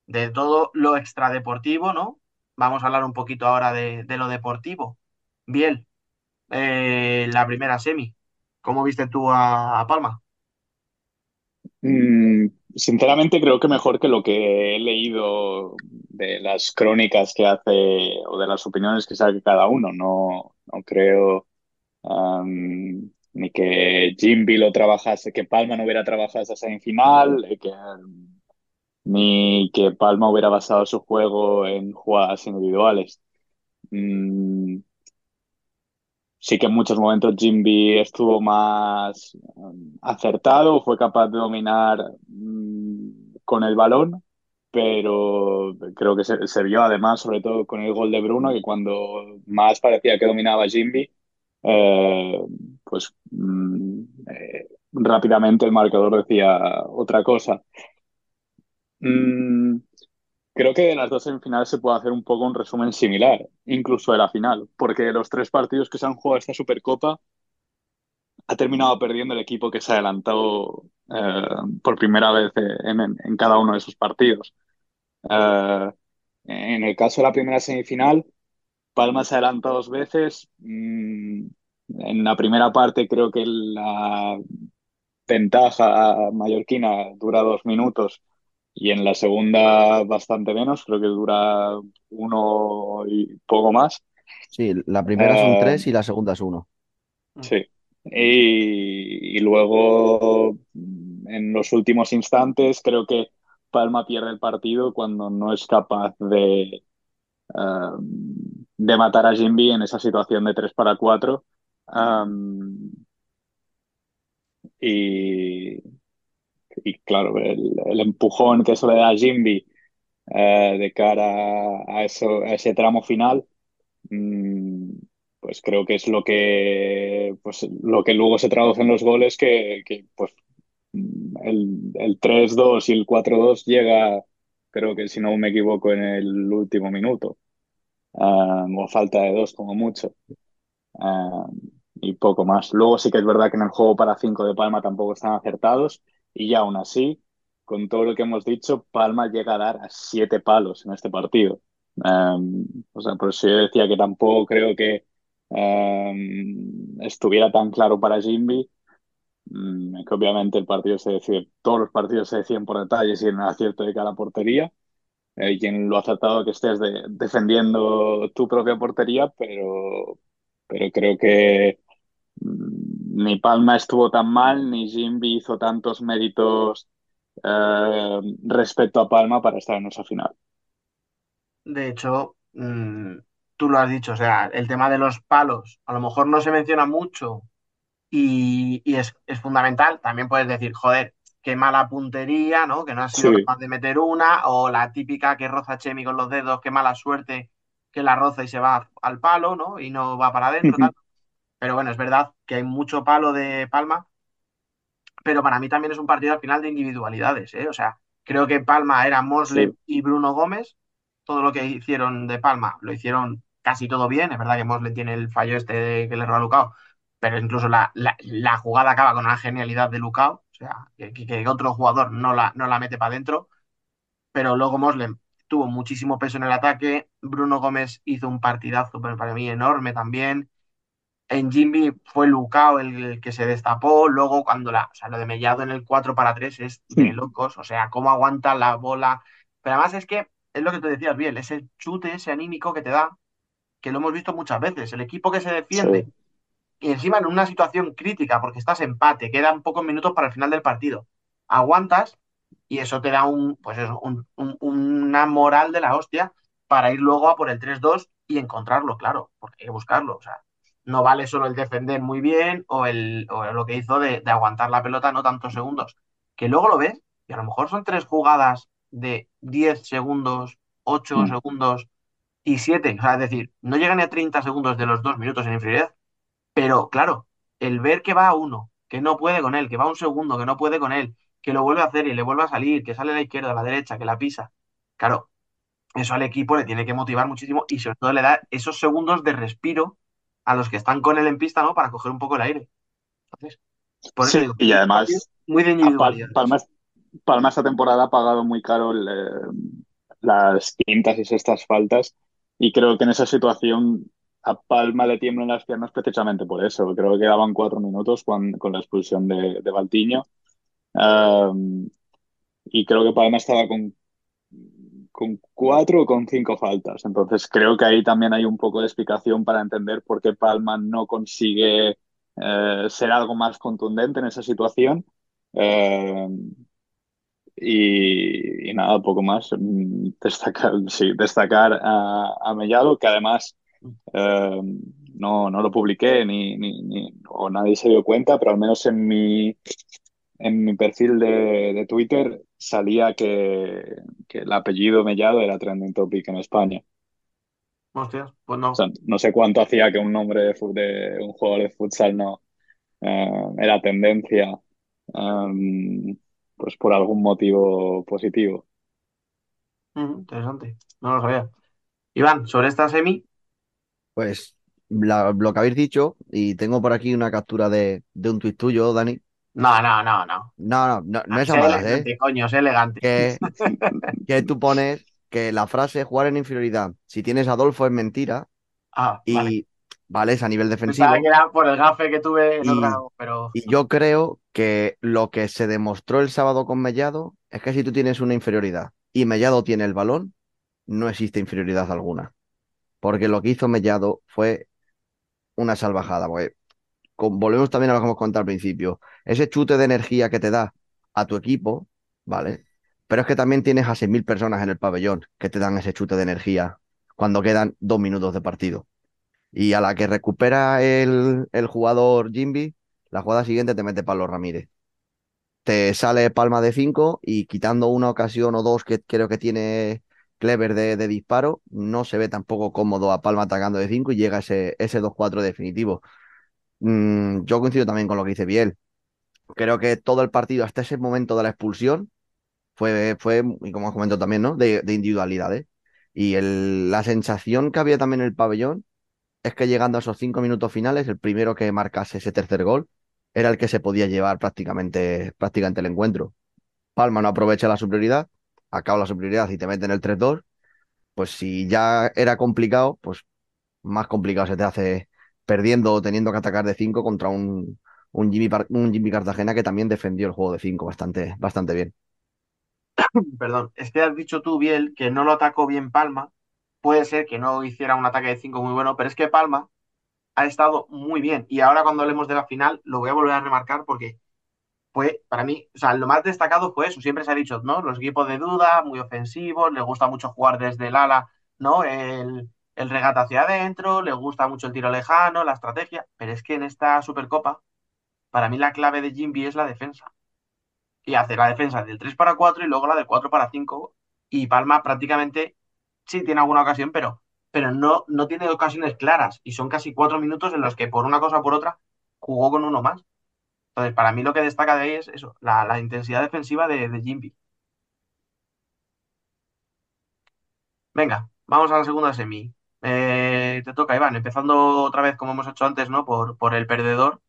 de todo lo extradeportivo, ¿no? Vamos a hablar un poquito ahora de, lo deportivo. Biel, eh, la primera semi. ¿Cómo viste tú a, Palma? Mm, sinceramente creo que mejor que lo que he leído de las crónicas que hace o de las opiniones que saque cada uno. No, no creo ni que Jimby lo trabajase, que Palma no hubiera trabajado esa semifinal, eh, que, ni que Palma hubiera basado su juego en jugadas individuales. Mm, Sí que en muchos momentos Jimby estuvo más um, acertado, fue capaz de dominar mm, con el balón, pero creo que se, se vio además, sobre todo con el gol de Bruno, que cuando más parecía que dominaba Jimby, eh, pues mm, eh, rápidamente el marcador decía otra cosa. Mm, Creo que de las dos semifinales se puede hacer un poco un resumen similar, incluso de la final, porque los tres partidos que se han jugado esta Supercopa ha terminado perdiendo el equipo que se ha adelantado eh, por primera vez en, en- cada uno de esos partidos. Eh, en el caso de la primera semifinal, Palma se adelantó dos veces. Mm, en la primera parte creo que la ventaja mallorquina dura dos minutos y en la segunda bastante menos, creo que dura uno y poco más. Sí, la primera son Eh, tres y la segunda es uno. Sí. Y, y luego en los últimos instantes creo que Palma pierde el partido cuando no es capaz de, eh, de matar a Jimby en esa situación de 3 para 4. Y, y claro, el, empujón que eso le da a Jimby eh, de cara a, eso, a ese tramo final, mm, pues creo que es lo que, pues, lo que luego se traduce en los goles, que, que, pues mm, el, el 3-2 y el 4-2 llega, creo que si no me equivoco, en el último minuto, ah, o falta de dos como mucho. Y poco más. Luego sí que es verdad que en el juego para 5 de Palma tampoco están acertados y ya aún así, con todo lo que hemos dicho, Palma llega a dar a 7 palos en este partido. Um, o sea, por eso yo decía que tampoco creo que um, estuviera tan claro para Jimby, um, que obviamente el partido se decide, todos los partidos se deciden por detalles y en el acierto de cada portería. Eh, y en lo acertado que estés de, defendiendo tu propia portería, pero, pero creo que mm, ni Palma estuvo tan mal, ni Jimby hizo tantos méritos eh, respecto a Palma para estar en esa final. De hecho, mm, tú lo has dicho, o sea, el tema de los palos, a lo mejor no se menciona mucho y, y es, es fundamental. También puedes decir, joder, qué mala puntería, ¿no? Que no has sido Sí, capaz de meter una, o la típica que roza Chemi con los dedos, qué mala suerte que la roza y se va al palo, ¿no? Y no va para adentro. Pero bueno, es verdad que hay mucho palo de Palma, pero para mí también es un partido al final de individualidades, ¿eh? O sea, creo que Palma era Moslem sí, y Bruno Gómez. Todo lo que hicieron de Palma lo hicieron casi todo bien. Es verdad que Moslem tiene el fallo este de- que le roba a Lucao, pero incluso la, la- la jugada acaba con una genialidad de Lucao. O sea, que, que otro jugador no la, no la mete para adentro, pero luego Moslem tuvo muchísimo peso en el ataque, Bruno Gómez hizo un partidazo pero para mí enorme también, en Jimmy fue Lucao el, que se destapó, luego cuando la, o sea, lo de Mellado en el 4 para 3 es de locos, o sea, cómo aguanta la bola, pero además es que es lo que tú decías bien, ese chute, ese anímico que te da, que lo hemos visto muchas veces, el equipo que se defiende Sí. y encima en una situación crítica, porque estás empate, quedan pocos minutos para el final del partido. Aguantas y eso te da un, pues eso, un- un- una moral de la hostia para ir luego a por el 3-2 y encontrarlo, claro, porque hay que buscarlo. O sea, no vale solo el defender muy bien o, el, o lo que hizo de, de aguantar la pelota no tantos segundos, que luego lo ves y a lo mejor son tres jugadas de 10 segundos, 8 Mm. segundos y 7. O sea, es decir, no llegan ni a 30 segundos de los dos minutos en inferioridad pero claro, el ver que va a uno, que no puede con él, que va a un segundo, que no puede con él, que lo vuelve a hacer y le vuelve a salir, que sale a la izquierda, a la derecha, que la pisa. Claro, eso al equipo le tiene que motivar muchísimo y sobre todo le da esos segundos de respiro a los que están con él en pista, ¿no? Para coger un poco el aire. Entonces, por eso Sí, digo, y además muy de. Palma, Palma esta temporada ha pagado muy caro el, eh, las quintas y sextas faltas y creo que en esa situación a Palma le tiemblan las piernas precisamente por eso. Creo que quedaban cuatro minutos con, con la expulsión de, de Valtiño Um, y creo que Palma estaba con, con cuatro o con cinco faltas. Entonces creo que ahí también hay un poco de explicación para entender por qué Palma no consigue eh, ser algo más contundente en esa situación. Eh, y, nada, poco más. Mm, Destacar, sí, destacar a, a Mellado, que además eh, no, no lo publiqué ni, ni, ni- o nadie se dio cuenta, pero al menos en mi, en mi perfil de, de Twitter salía que, que el apellido Mellado era trending topic en España. Hostias, pues O no. sea, no sé cuánto hacía que un nombre de, de un jugador de futsal no eh, era tendencia, em, pues por algún motivo positivo. Interesante. No lo sabía. Iván, sobre esta semi, Pues la- lo que habéis dicho, y tengo por aquí una captura de, de un tuit tuyo, Dani. No, no, no, no. No, no, no, no es a Sé malas, ¿eh? coño, sé elegante. Que, que tú pones que la frase jugar en inferioridad, si tienes a Adolfo es mentira, Ah, y vale. vale, es a nivel defensivo. Pensaba que era por el gafe que tuve en Y- otra, pero Y yo creo que lo que se demostró el sábado con Mellado es que si tú tienes una inferioridad y Mellado tiene el balón, no existe inferioridad alguna. Porque lo que hizo Mellado fue una salvajada. Porque volvemos también a lo que hemos contado al principio. Ese chute de energía que te da a tu equipo, ¿vale? Pero es que también tienes a 6.000 personas en el pabellón que te dan ese chute de energía cuando quedan dos minutos de partido. Y a la que recupera el, el jugador Jimby, la jugada siguiente te mete Pablo Ramírez. Te sale palma de 5 y quitando una ocasión o dos que creo que tiene Clever de, de disparo, no se ve tampoco cómodo a Palma atacando de 5 y llega ese, ese 2-4 definitivo. Mm, yo coincido también con lo que dice Biel. Creo que todo el partido hasta ese momento de la expulsión fue, fue y como has comentado también, ¿no? De, de individualidades. Y el- la sensación que había también en el pabellón es que llegando a esos cinco minutos finales, el primero que marcase ese tercer gol era el que se podía llevar prácticamente, prácticamente el encuentro. Palma no aprovecha la superioridad, acaba la superioridad y te meten el 3-2. Pues si ya era complicado, pues más complicado se te hace perdiendo o teniendo que atacar de 5 contra un, Jimmy, un Jimmy Cartagena que también defendió el juego de 5 bastante, bastante bien. perdón, es que has dicho tú, Biel, que no lo atacó bien Palma. Puede ser que no hiciera un ataque de 5 muy bueno, pero es que Palma ha estado muy bien. Y ahora cuando hablemos de la final, lo voy a volver a remarcar porque fue, para mí, o sea, lo más destacado fue eso. Siempre se ha dicho, ¿no? Los equipos de duda, muy ofensivos, les gusta mucho jugar desde el ala, ¿no? El, el regate hacia adentro, les gusta mucho el tiro lejano, la estrategia. Pero es que en esta Supercopa, para mí la clave de Jimby es la defensa. Y hace la defensa del 3 para 4 y luego la del 4 para 5. Y Palma prácticamente sí tiene alguna ocasión, pero, pero no, no tiene ocasiones claras. Y son casi cuatro minutos en los que por una cosa o por otra jugó con uno más. Entonces, para mí lo que destaca de ahí es eso, la, la intensidad defensiva de, de Jimby. Venga, vamos a la segunda semi. Eh, te toca, Iván, empezando otra vez como hemos hecho antes, ¿no? Por, por el perdedor,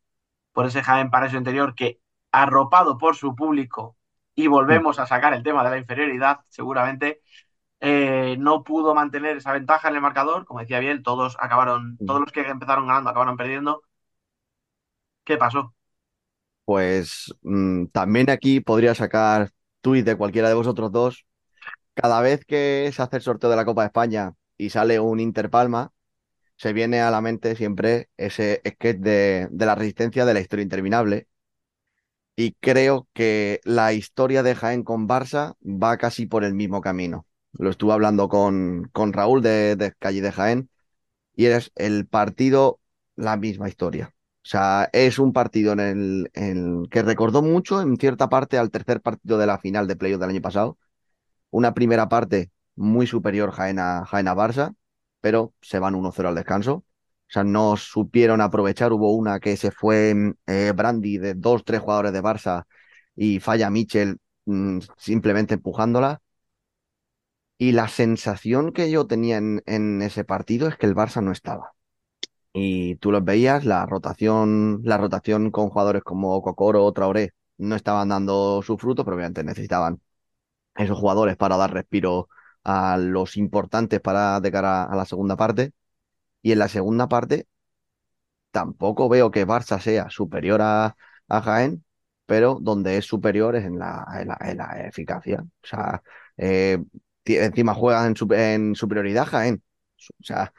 por ese Jaén Paraíso interior que arropado por su público, y volvemos a sacar el tema de la inferioridad, seguramente eh, no pudo mantener esa ventaja en el marcador. Como decía bien, todos acabaron, todos los que empezaron ganando acabaron perdiendo. ¿Qué pasó? Pues mm, también aquí podría sacar tuit de cualquiera de vosotros dos. Cada vez que se hace el sorteo de la Copa de España y sale un Interpalma, se viene a la mente siempre ese sketch de, de la resistencia de la historia interminable. Y creo que la historia de Jaén con Barça va casi por el mismo camino. Lo estuve hablando con, con Raúl de, de Calle de Jaén y es el partido la misma historia. O sea, es un partido en el, que recordó mucho en cierta parte al tercer partido de la final de playoff del año pasado. Una primera parte muy superior Jaén a, Jaén a Barça, pero se van 1-0 al descanso. O sea, no supieron aprovechar. Hubo una que se fue eh, Brandy de dos, tres jugadores de Barça y falla Mitchell mm, simplemente empujándola. Y la sensación que yo tenía en, ese partido es que el Barça no estaba. Y tú los veías, la rotación, la rotación con jugadores como Kokoro o Traoré no estaban dando su fruto, pero obviamente necesitaban esos jugadores para dar respiro a los importantes para de cara a la segunda parte. Y en la segunda parte tampoco veo que Barça sea superior a, a Jaén, pero donde es superior es en la, en la, en la eficacia. O sea, eh, encima juegan en, en superioridad Jaén. O sea,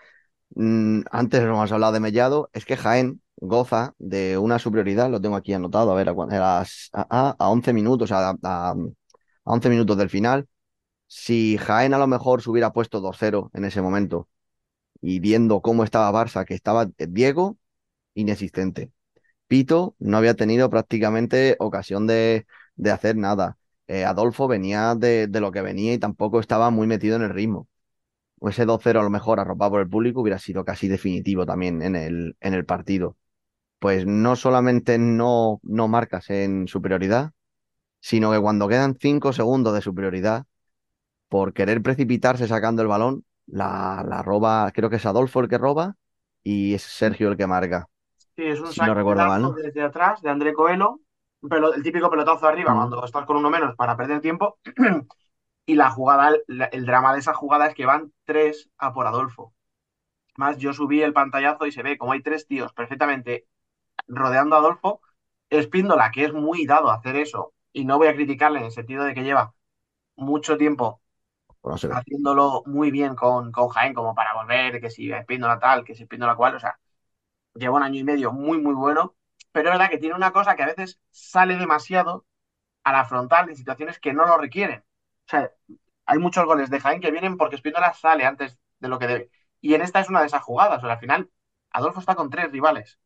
mm, antes hemos hablado de Mellado, es que Jaén goza de una superioridad, lo tengo aquí anotado, a ver, a, a, a 11 minutos, a, a 11 minutos del final. Si Jaén a lo mejor se hubiera puesto 2-0 en ese momento y viendo cómo estaba Barça, que estaba Diego, inexistente. Pito no había tenido prácticamente ocasión de, de hacer nada. Eh, Adolfo venía de, de, lo que venía y tampoco estaba muy metido en el ritmo. Ese 2-0 a lo mejor arropado por el público hubiera sido casi definitivo también en el, en el partido. Pues no solamente no, no marcas en superioridad, sino que cuando quedan 5 segundos de superioridad, por querer precipitarse sacando el balón, la, la roba, creo que es Adolfo el que roba y es Sergio el que marca. Sí, es un si no recuerdo mal, ¿no? desde atrás de André Coelho, el típico pelotazo arriba cuando estás con uno menos para perder tiempo. y la jugada, el, el drama de esa jugada es que van tres a por Adolfo. Más yo subí el pantallazo y se ve como hay tres tíos perfectamente rodeando a Adolfo. Espíndola, que es muy dado a hacer eso, y no voy a criticarle en el sentido de que lleva mucho tiempo Haciéndolo muy bien con, con Jaén, como para volver, que si Espíndola tal, que si Espíndola cual, o sea, lleva un año y medio muy, muy bueno, pero es verdad que tiene una cosa que a veces sale demasiado a la frontal en situaciones que no lo requieren. O sea, hay muchos goles de Jaén que vienen porque Espíndola sale antes de lo que debe. Y en esta es una de esas jugadas. O sea, al final, Adolfo está con tres rivales.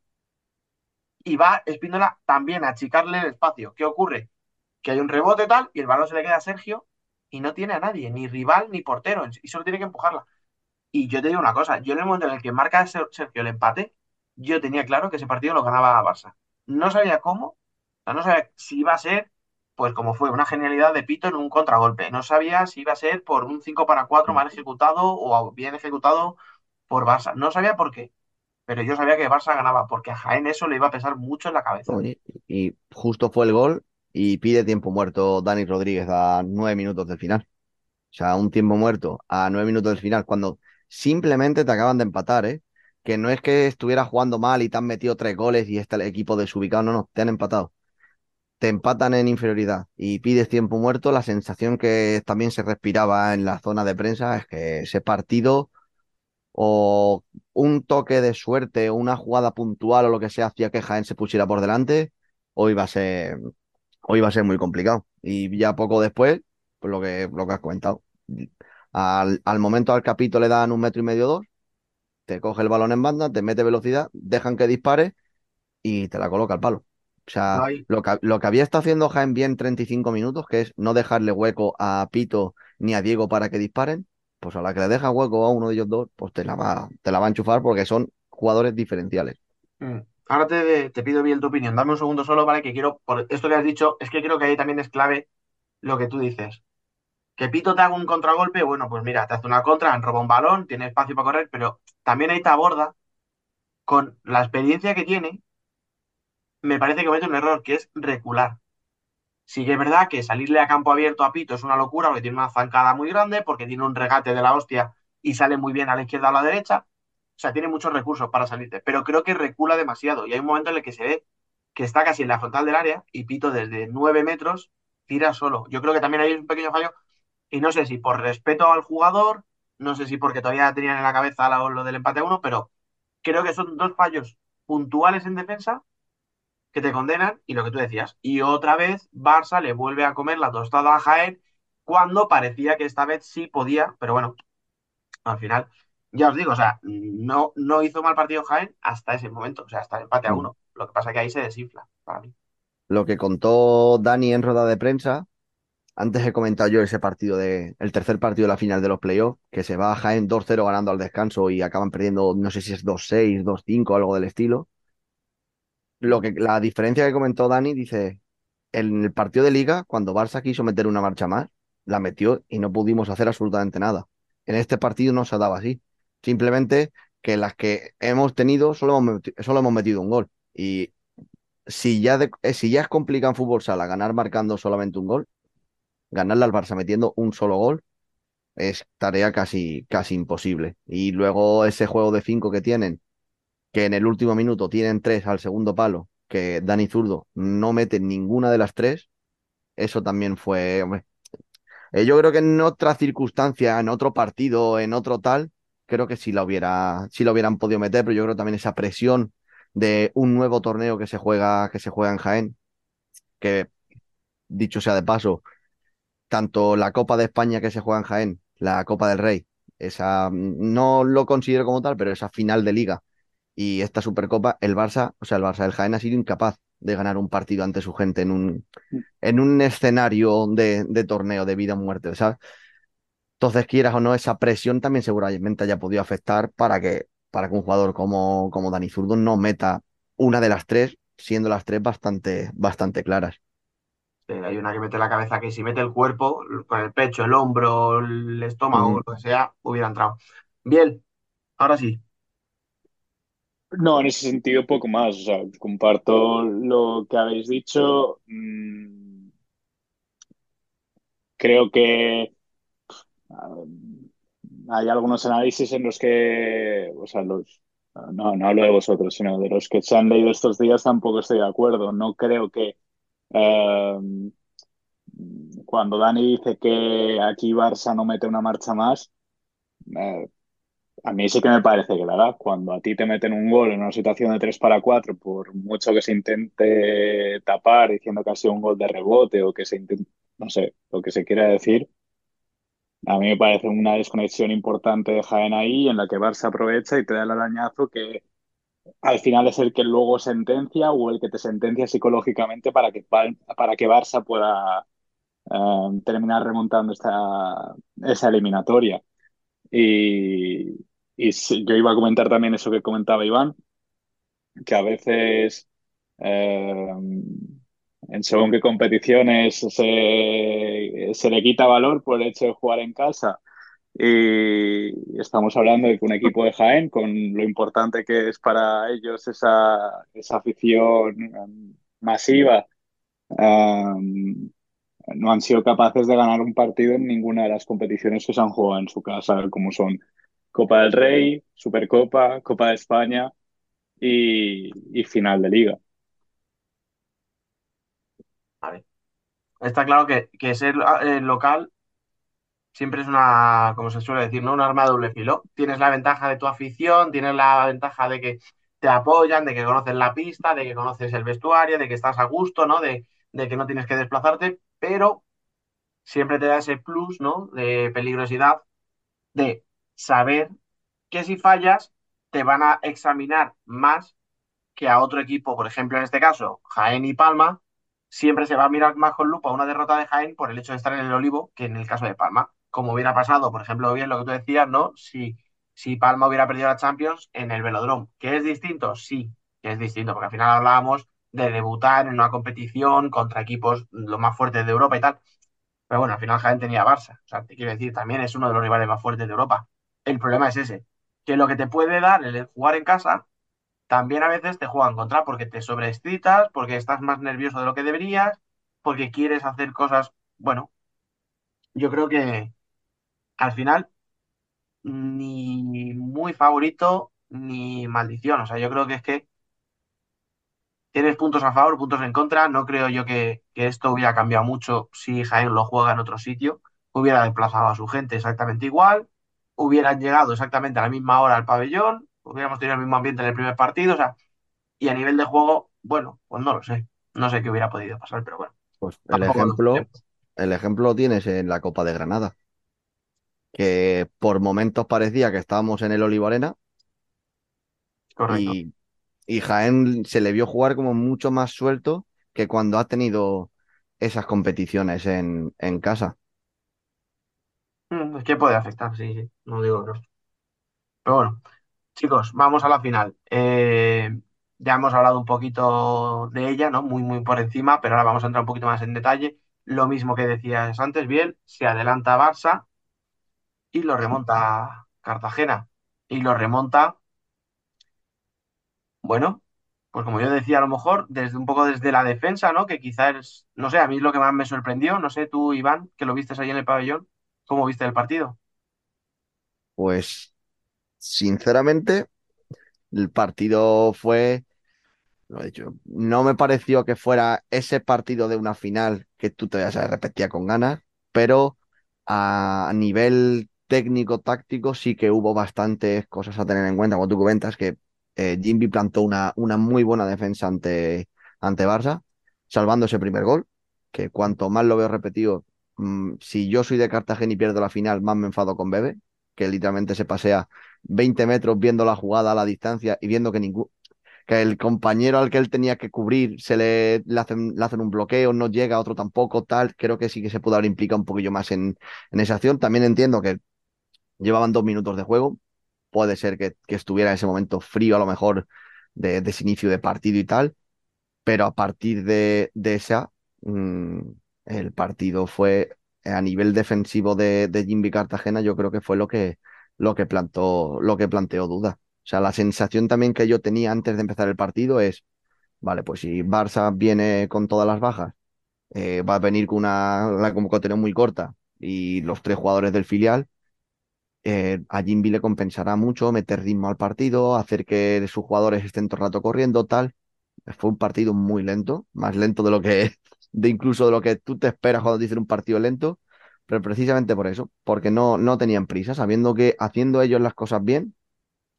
Y va Espíndola también a achicarle el espacio. ¿Qué ocurre? Que hay un rebote tal y el balón se le queda a Sergio y no tiene a nadie, ni rival ni portero, y solo tiene que empujarla. Y yo te digo una cosa, yo en el momento en el que marca Sergio el empate, yo tenía claro que ese partido lo ganaba Barça. No sabía cómo, no sabía si iba a ser, pues como fue, una genialidad de Pito en un contragolpe. No sabía si iba a ser por un 5 para 4 mal ejecutado o bien ejecutado por Barça. No sabía por qué, pero yo sabía que Barça ganaba, porque a Jaén eso le iba a pesar mucho en la cabeza. Oye, y justo fue el gol y pide tiempo muerto Dani Rodríguez a nueve minutos del final. O sea, un tiempo muerto a nueve minutos del final, cuando simplemente te acaban de empatar, ¿eh? Que no es que estuvieras jugando mal y te han metido tres goles y está el equipo desubicado, no, no, te han empatado. Te empatan en inferioridad y pides tiempo muerto. La sensación que también se respiraba en la zona de prensa es que ese partido o un toque de suerte o una jugada puntual o lo que sea hacía que Jaén se pusiera por delante, o iba a ser, o iba a ser muy complicado. Y ya poco después, pues lo que, lo que has comentado. Al, al momento al capítulo le dan un metro y medio dos, te coge el balón en banda, te mete velocidad, dejan que dispare y te la coloca al palo. O sea, lo que, lo que había estado haciendo Jaén bien 35 minutos, que es no dejarle hueco a Pito ni a Diego para que disparen, pues a la que le deja hueco a uno de ellos dos, pues te la va, te la va a enchufar porque son jugadores diferenciales. Mm. Ahora te, pido bien tu opinión. Dame un segundo solo, ¿vale? Que quiero, por esto que has dicho, es que creo que ahí también es clave lo que tú dices. Que Pito te haga un contragolpe, bueno, pues mira, te hace una contra, robado un balón, tiene espacio para correr, pero también ahí te aborda con la experiencia que tiene me parece que comete un error, que es recular. Sí que es verdad que salirle a campo abierto a Pito es una locura porque tiene una zancada muy grande, porque tiene un regate de la hostia y sale muy bien a la izquierda o a la derecha. O sea, tiene muchos recursos para salirte, pero creo que recula demasiado. Y hay un momento en el que se ve que está casi en la frontal del área y Pito desde nueve metros tira solo. Yo creo que también hay un pequeño fallo y no sé si por respeto al jugador, no sé si porque todavía tenían en la cabeza lo del empate a uno, pero creo que son dos fallos puntuales en defensa que te condenan y lo que tú decías. Y otra vez Barça le vuelve a comer la tostada a Jaén cuando parecía que esta vez sí podía, pero bueno, al final, ya os digo, o sea, no, no hizo mal partido Jaén hasta ese momento, o sea, hasta el empate a Mm. uno. Lo que pasa es que ahí se desinfla para mí. Lo que contó Dani en rueda de prensa, antes he comentado yo ese partido de, el tercer partido de la final de los playoffs, que se va a Jaén 2-0 ganando al descanso y acaban perdiendo, no sé si es 2-6, 2-5, algo del estilo. Lo que, la diferencia que comentó Dani, dice, en el partido de liga, cuando Barça quiso meter una marcha más, la metió y no pudimos hacer absolutamente nada. En este partido no se dado así. Simplemente que las que hemos tenido solo hemos, solo hemos metido un gol. Y si ya, eh, si ya es complicado en fútbol sala ganar marcando solamente un gol, ganarle al Barça metiendo un solo gol es tarea casi, casi imposible. Y luego ese juego de cinco que tienen, que en el último minuto tienen tres al segundo palo, que Dani Zurdo no mete ninguna de las tres, eso también fue, hombre, eh, yo creo que en otra circunstancia, en otro partido, en otro tal, creo que sí la hubiera, sí la hubieran podido meter, pero yo creo también esa presión de un nuevo torneo que se juega, que se juega en Jaén, que dicho sea de paso, tanto la Copa de España que se juega en Jaén, la Copa del Rey, esa no lo considero como tal, pero esa final de liga y esta Supercopa, el Barça, o sea, el Barça del Jaén ha sido incapaz de ganar un partido ante su gente en un, en un escenario de, de torneo de vida o muerte, ¿sabes? Entonces, quieras o no, esa presión también seguramente haya podido afectar para que, para que un jugador como, como Dani Zurdo no meta una de las tres, siendo las tres bastante, bastante claras. Sí, hay una que mete la cabeza que si mete el cuerpo, con el pecho, el hombro, el estómago, lo que sea, hubiera entrado. Bien, ahora sí. No, en ese sentido poco más. O sea, comparto lo que habéis dicho. Mm, creo que hay algunos análisis en los que, o sea, los, no, no hablo de vosotros, sino de los que se han leído estos días, tampoco estoy de acuerdo. No creo que eh, cuando Dani dice que aquí Barça no mete una marcha más, eh, a mí sí que me parece que la da. Cuando a ti te meten un gol en una situación de 3 para 4, por mucho que se intente tapar diciendo que ha sido un gol de rebote o que se intente, no sé, lo que se quiera decir, a mí me parece una desconexión importante de Jaén ahí en la que Barça aprovecha y te da el arañazo que al final es el que luego sentencia o el que te sentencia psicológicamente para que, para que Barça pueda eh, terminar remontando esta, esa eliminatoria. Y, y yo iba a comentar también eso que comentaba Iván, que a veces eh, en según qué competiciones se, se le quita valor por el hecho de jugar en casa. Y estamos hablando de que un equipo de Jaén, con lo importante que es para ellos esa, esa afición um, masiva, um, no han sido capaces de ganar un partido en ninguna de las competiciones que se han jugado en su casa, como son Copa del Rey, Supercopa, Copa de España y, y final de liga. A ver. Está claro que, que ser eh, local siempre es una, como se suele decir, ¿no? Un arma de doble filo. Tienes la ventaja de tu afición, tienes la ventaja de que te apoyan, de que conoces la pista, de que conoces el vestuario, de que estás a gusto, ¿no? De, de que no tienes que desplazarte, pero siempre te da ese plus, ¿no? De peligrosidad, de saber que si fallas, te van a examinar más que a otro equipo, por ejemplo, en este caso, Jaén y Palma, siempre se va a mirar más con lupa una derrota de Jaén por el hecho de estar en el Olivo que en el caso de Palma. Como hubiera pasado, por ejemplo, bien lo que tú decías, ¿no? Si, si Palma hubiera perdido la Champions en el Velodrome. ¿Que es distinto? Sí, que es distinto, porque al final hablábamos de debutar en una competición contra equipos los más fuertes de Europa y tal. Pero bueno, al final Jaén tenía Barça. O sea, te quiero decir, también es uno de los rivales más fuertes de Europa. El problema es ese, que lo que te puede dar el jugar en casa también a veces te juegan contra porque te sobreexcitas, porque estás más nervioso de lo que deberías, porque quieres hacer cosas, bueno, yo creo que al final ni muy favorito ni maldición, o sea, yo creo que es que tienes puntos a favor, puntos en contra, no creo yo que, que esto hubiera cambiado mucho si Jaén lo juega en otro sitio, hubiera desplazado a su gente exactamente igual, hubieran llegado exactamente a la misma hora al pabellón, hubiéramos tenido el mismo ambiente en el primer partido, o sea, y a nivel de juego, bueno, pues no lo sé. No sé qué hubiera podido pasar, pero bueno. Pues el ejemplo, el ejemplo lo tienes en la Copa de Granada, que por momentos parecía que estábamos en el Olivo Arena Correcto. y, y Jaén se le vio jugar como mucho más suelto que cuando ha tenido esas competiciones en, en casa. Mm, Es que puede afectar, sí, sí. No digo que no. Pero bueno, chicos, vamos a la final. Eh, ya hemos hablado un poquito de ella, ¿no? Muy, muy por encima, pero ahora vamos a entrar un poquito más en detalle. Lo mismo que decías antes, bien, se adelanta Barça y lo remonta Cartagena. Y lo remonta Bueno, pues como yo decía, a lo mejor desde un poco desde la defensa, ¿no? Que quizás, no sé, a mí es lo que más me sorprendió, no sé, tú, Iván, que lo viste ahí en el pabellón, ¿cómo viste el partido? Pues sinceramente, el partido fue Lo he dicho. No me pareció que fuera ese partido de una final que tú te se repetía con ganas, pero a nivel técnico-táctico sí que hubo bastantes cosas a tener en cuenta. Como tú comentas, que eh, Jimby plantó una, una muy buena defensa ante, ante Barça, salvando ese primer gol, que cuanto más lo veo repetido, mm, si yo soy de Cartagena y pierdo la final, más me enfado con Bebe, que literalmente se pasea 20 metros viendo la jugada a la distancia y viendo que ningún que el compañero al que él tenía que cubrir se le, hacen, hacen un bloqueo, no llega, otro tampoco, tal. Creo que sí que se pudo haber implicado un poquillo más en, en esa acción. También entiendo que llevaban dos minutos de juego. Puede ser que, que estuviera en ese momento frío, a lo mejor, de, de ese inicio de partido y tal. Pero a partir de, de esa, mm, el partido fue a nivel defensivo de, de Jimmy Cartagena, yo creo que fue lo que, lo que plantó, lo que planteó duda. O sea, la sensación también que yo tenía antes de empezar el partido es, vale, pues si Barça viene con todas las bajas, eh, va a venir con una la convocatoria muy corta y los tres jugadores del filial, eh, a Jimby le compensará mucho meter ritmo al partido, hacer que sus jugadores estén todo el rato corriendo, tal. Fue un partido muy lento, más lento de lo que, de incluso de lo que tú te esperas cuando dicen un partido lento, pero precisamente por eso, porque no, no tenían prisa, sabiendo que haciendo ellos las cosas bien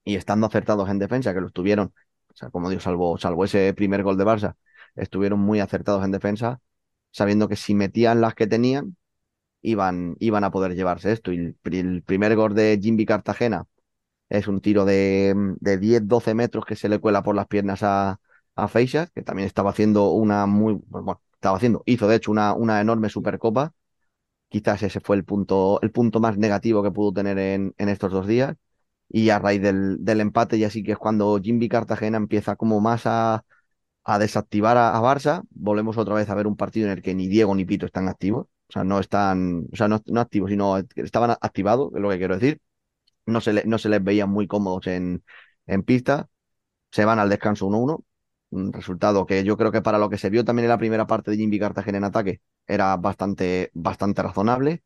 y estando acertados en defensa, que lo estuvieron, o sea, como digo, salvo, salvo ese primer gol de Barça, estuvieron muy acertados en defensa, sabiendo que si metían las que tenían, iban, iban a poder llevarse esto. Y el, primer gol de Jimby Cartagena es un tiro de, de 10-12 metros que se le cuela por las piernas a, a Feixas, que también estaba haciendo una muy, bueno, estaba haciendo, hizo de hecho una, una enorme supercopa. Quizás ese fue el punto, el punto más negativo que pudo tener en, en estos dos días. Y a raíz del, del empate, ya sí que es cuando Jimby Cartagena empieza como más a, a desactivar a, Barça. Volvemos otra vez a ver un partido en el que ni Diego ni Pito están activos. O sea, no están, o sea, no, no activos, sino estaban activados, es lo que quiero decir. No se, no se les veía muy cómodos en, en pista. Se van al descanso 1-1. Un resultado que yo creo que para lo que se vio también en la primera parte de Jimmy Cartagena en ataque era bastante, bastante razonable.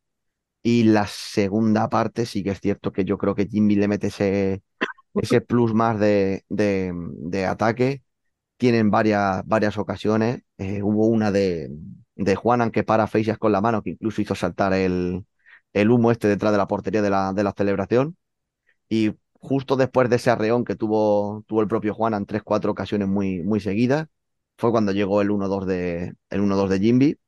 Y la segunda parte sí que es cierto que yo creo que Jimmy le mete ese, ese plus más de, de, ataque. Tienen varias, varias ocasiones. Eh, hubo una de, de Juanan que para Feixas con la mano, que incluso hizo saltar el, el humo este detrás de la portería de la, de la celebración. Y justo después de ese arreón que tuvo, tuvo el propio Juan en tres, cuatro ocasiones muy, muy seguidas, fue cuando llegó el 1-2 de, el 1-2 de Jimby.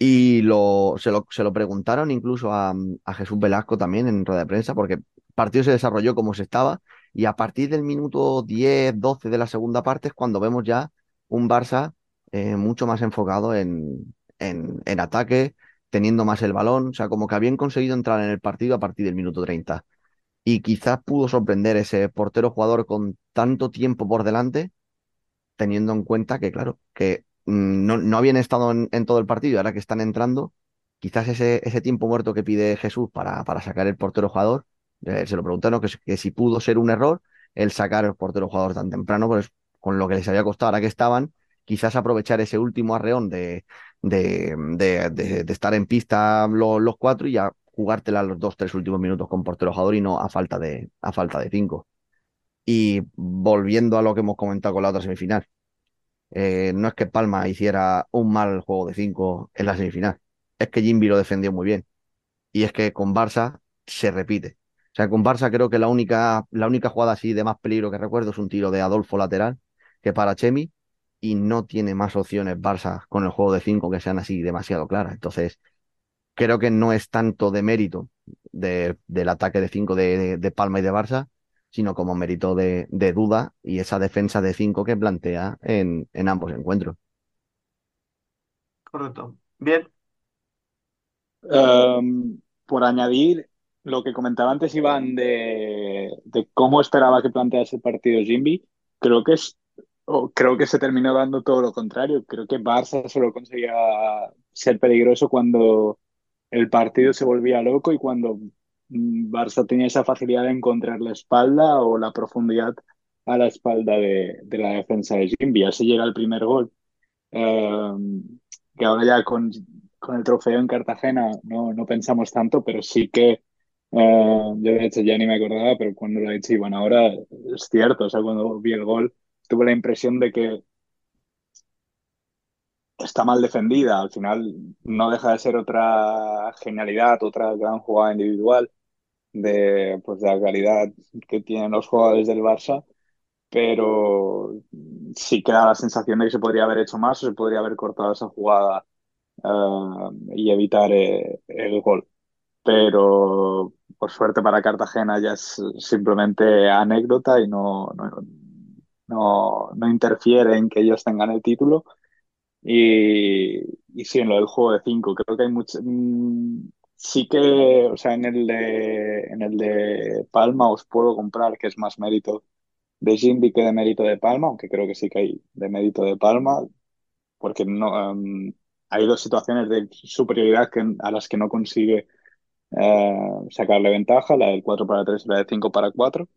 Y lo, se, lo, se lo preguntaron incluso a, Jesús Velasco también en rueda de prensa, porque el partido se desarrolló como se estaba. Y a partir del minuto 10, 12 de la segunda parte es cuando vemos ya un Barça eh, mucho más enfocado en, en, en ataque, teniendo más el balón. O sea, como que habían conseguido entrar en el partido a partir del minuto 30 y quizás pudo sorprender ese portero jugador con tanto tiempo por delante, teniendo en cuenta que, claro, que mmm, no, no, habían estado en, todo el partido, ahora que están entrando, quizás ese, ese tiempo muerto que pide Jesús para, para sacar el portero jugador, eh, se lo preguntaron que, que, si pudo ser un error, el sacar el portero jugador tan temprano, pues con lo que les había costado, ahora que estaban, quizás aprovechar ese último arreón de, de, de, de, estar en pista los, cuatro y ya jugártela los dos, tres últimos minutos con portero jugador y no a falta de, a falta de cinco. Y volviendo a lo que hemos comentado con la otra semifinal, eh, no es que Palma hiciera un mal juego de cinco en la semifinal, es que Jimby lo defendió muy bien. Y es que con Barça se repite. O sea, con Barça creo que la única, la única jugada así de más peligro que recuerdo es un tiro de Adolfo lateral que para Chemi y no tiene más opciones Barça con el juego de cinco que sean así demasiado claras. Entonces, creo que no es tanto de mérito de, del ataque de cinco de, de, Palma y de Barça, sino como mérito de, de duda y esa defensa de cinco que plantea en, en ambos encuentros. Correcto. Bien. Um, por añadir lo que comentaba antes Iván de, de cómo esperaba que plantease el partido Jimby, creo que es creo que se terminó dando todo lo contrario. Creo que Barça solo conseguía ser peligroso cuando el partido se volvía loco y cuando mm, Barça tenía esa facilidad de encontrar la espalda o la profundidad a la espalda de, de la defensa de Jimby. Así llega el primer gol. Em, que ahora ya con, con, el trofeo en Cartagena no, no pensamos tanto, pero sí que eh, yo de hecho ya ni me acordaba, pero cuando lo he dicho Iván ahora es cierto, o sea, cuando vi el gol tuve la impresión de que está mal defendida. Al final no deja de ser otra genialidad, otra gran jugada individual de, pues, de la calidad que tienen los jugadores del Barça, pero sí queda la sensación de que se podría haber hecho más o se podría haber cortado esa jugada uh, y evitar eh, el gol. Pero por suerte para Cartagena ya es simplemente anécdota y no, no no, no interfiere en que ellos tengan el título. Y, y sí, en lo del juego de 5, creo que hay mucho. Mm, sí que, o sea, en el, de, en el de Palma os puedo comprar que es más mérito de Jimby que de mérito de Palma, aunque creo que sí que hay de mérito de Palma, porque no, um, hay dos situaciones de superioridad que, a las que no consigue uh, sacarle ventaja, la del 4 para 3 y la de 5 para 4.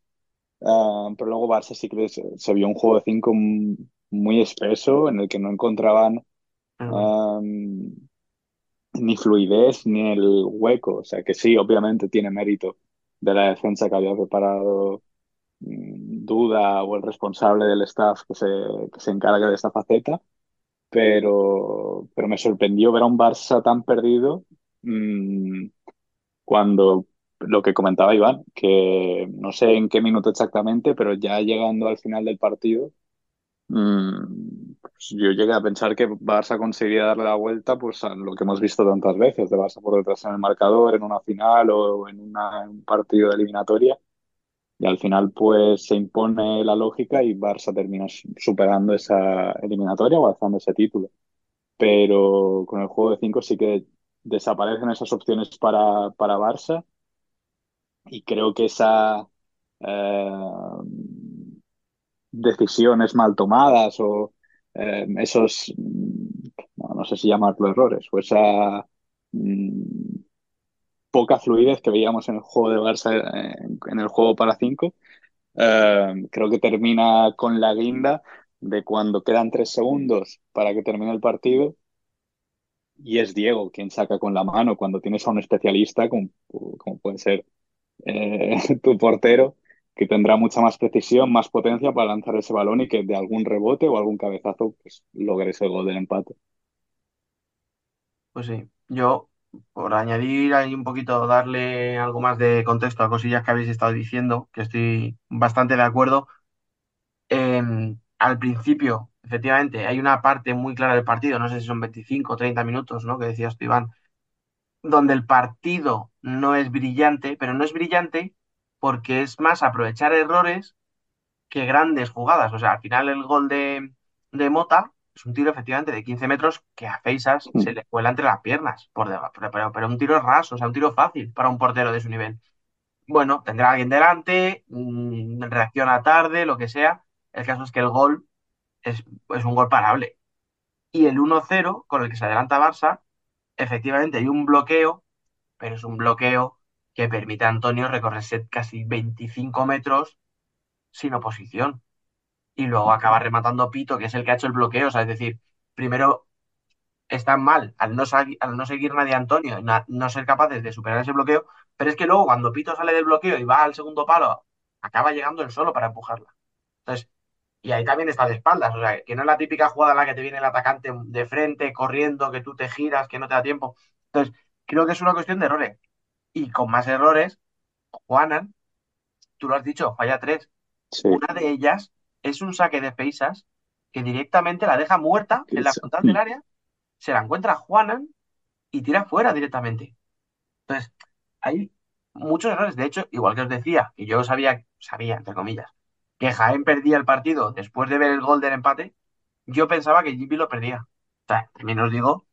Ah, pero luego Barça sí que se, vio un juego de cinco muy espeso en el que no encontraban ni fluidez ni el hueco. O sea que sí, obviamente tiene mérito de la defensa que había preparado mm, Duda o el responsable del staff que se, que se encarga de esta faceta. Pero, pero me sorprendió ver a un Barça tan perdido mm, cuando lo que comentaba Iván, que no sé en qué minuto exactamente, pero ya llegando al final del partido, mmm, pues yo llegué a pensar que Barça conseguiría darle la vuelta pues, a lo que hemos visto tantas veces, de Barça por detrás en el marcador, en una final o en, un partido de eliminatoria. Y al final pues se impone la lógica y Barça termina superando esa eliminatoria o alzando ese título. Pero con el juego de cinco sí que desaparecen esas opciones para, para Barça y creo que esa eh, decisiones mal tomadas o eh, esos, no, sé si llamarlo errores, o esa mm, poca fluidez que veíamos en el juego de Barça, en, el juego para cinco, eh, creo que termina con la guinda de cuando quedan tres segundos para que termine el partido y es Diego quien saca con la mano cuando tienes a un especialista como, como puede ser eh, tu portero, que tendrá mucha más precisión, más potencia para lanzar ese balón y que de algún rebote o algún cabezazo pues, logre ese gol del empate. Pues sí, yo por añadir ahí un poquito, darle algo más de contexto a cosillas que habéis estado diciendo, que estoy bastante de acuerdo. Em, al principio, efectivamente, hay una parte muy clara del partido, no sé si son 25 o 30 minutos, ¿no? Que decías tú, Iván, donde el partido no es brillante, pero no es brillante porque es más aprovechar errores que grandes jugadas. O sea, al final el gol de, de Mota es un tiro efectivamente de 15 metros que a Feisas Mm. se le cuela entre las piernas, por debajo, pero, pero, pero un tiro raso, o sea, un tiro fácil para un portero de su nivel. Bueno, tendrá alguien delante, mm, reacciona tarde, lo que sea. El caso es que el gol es, es un gol parable. Y el 1-0 con el que se adelanta Barça, efectivamente hay un bloqueo, pero es un bloqueo que permite a Antonio recorrerse casi 25 metros sin oposición. Y luego acaba rematando Pito, que es el que ha hecho el bloqueo. O sea, es decir, primero están mal al no, al no seguir nadie a Antonio, no ser capaces de superar ese bloqueo, pero es que luego cuando Pito sale del bloqueo y va al segundo palo, acaba llegando él solo para empujarla. Entonces, y ahí también está de espaldas, o sea, que no es la típica jugada en la que te viene el atacante de frente, corriendo, que tú te giras, que no te da tiempo. Entonces, creo que es una cuestión de errores. Y con más errores, Juanan, tú lo has dicho, falla tres. Una de ellas es un saque de peisas que directamente la deja muerta en la frontal del área, se la encuentra Juanan y tira fuera directamente. Entonces, hay muchos errores. De hecho, igual que os decía, que yo sabía, sabía, entre comillas, que Jaén perdía el partido después de ver el gol del empate, yo pensaba que Jimmy lo perdía. O sea, también os digo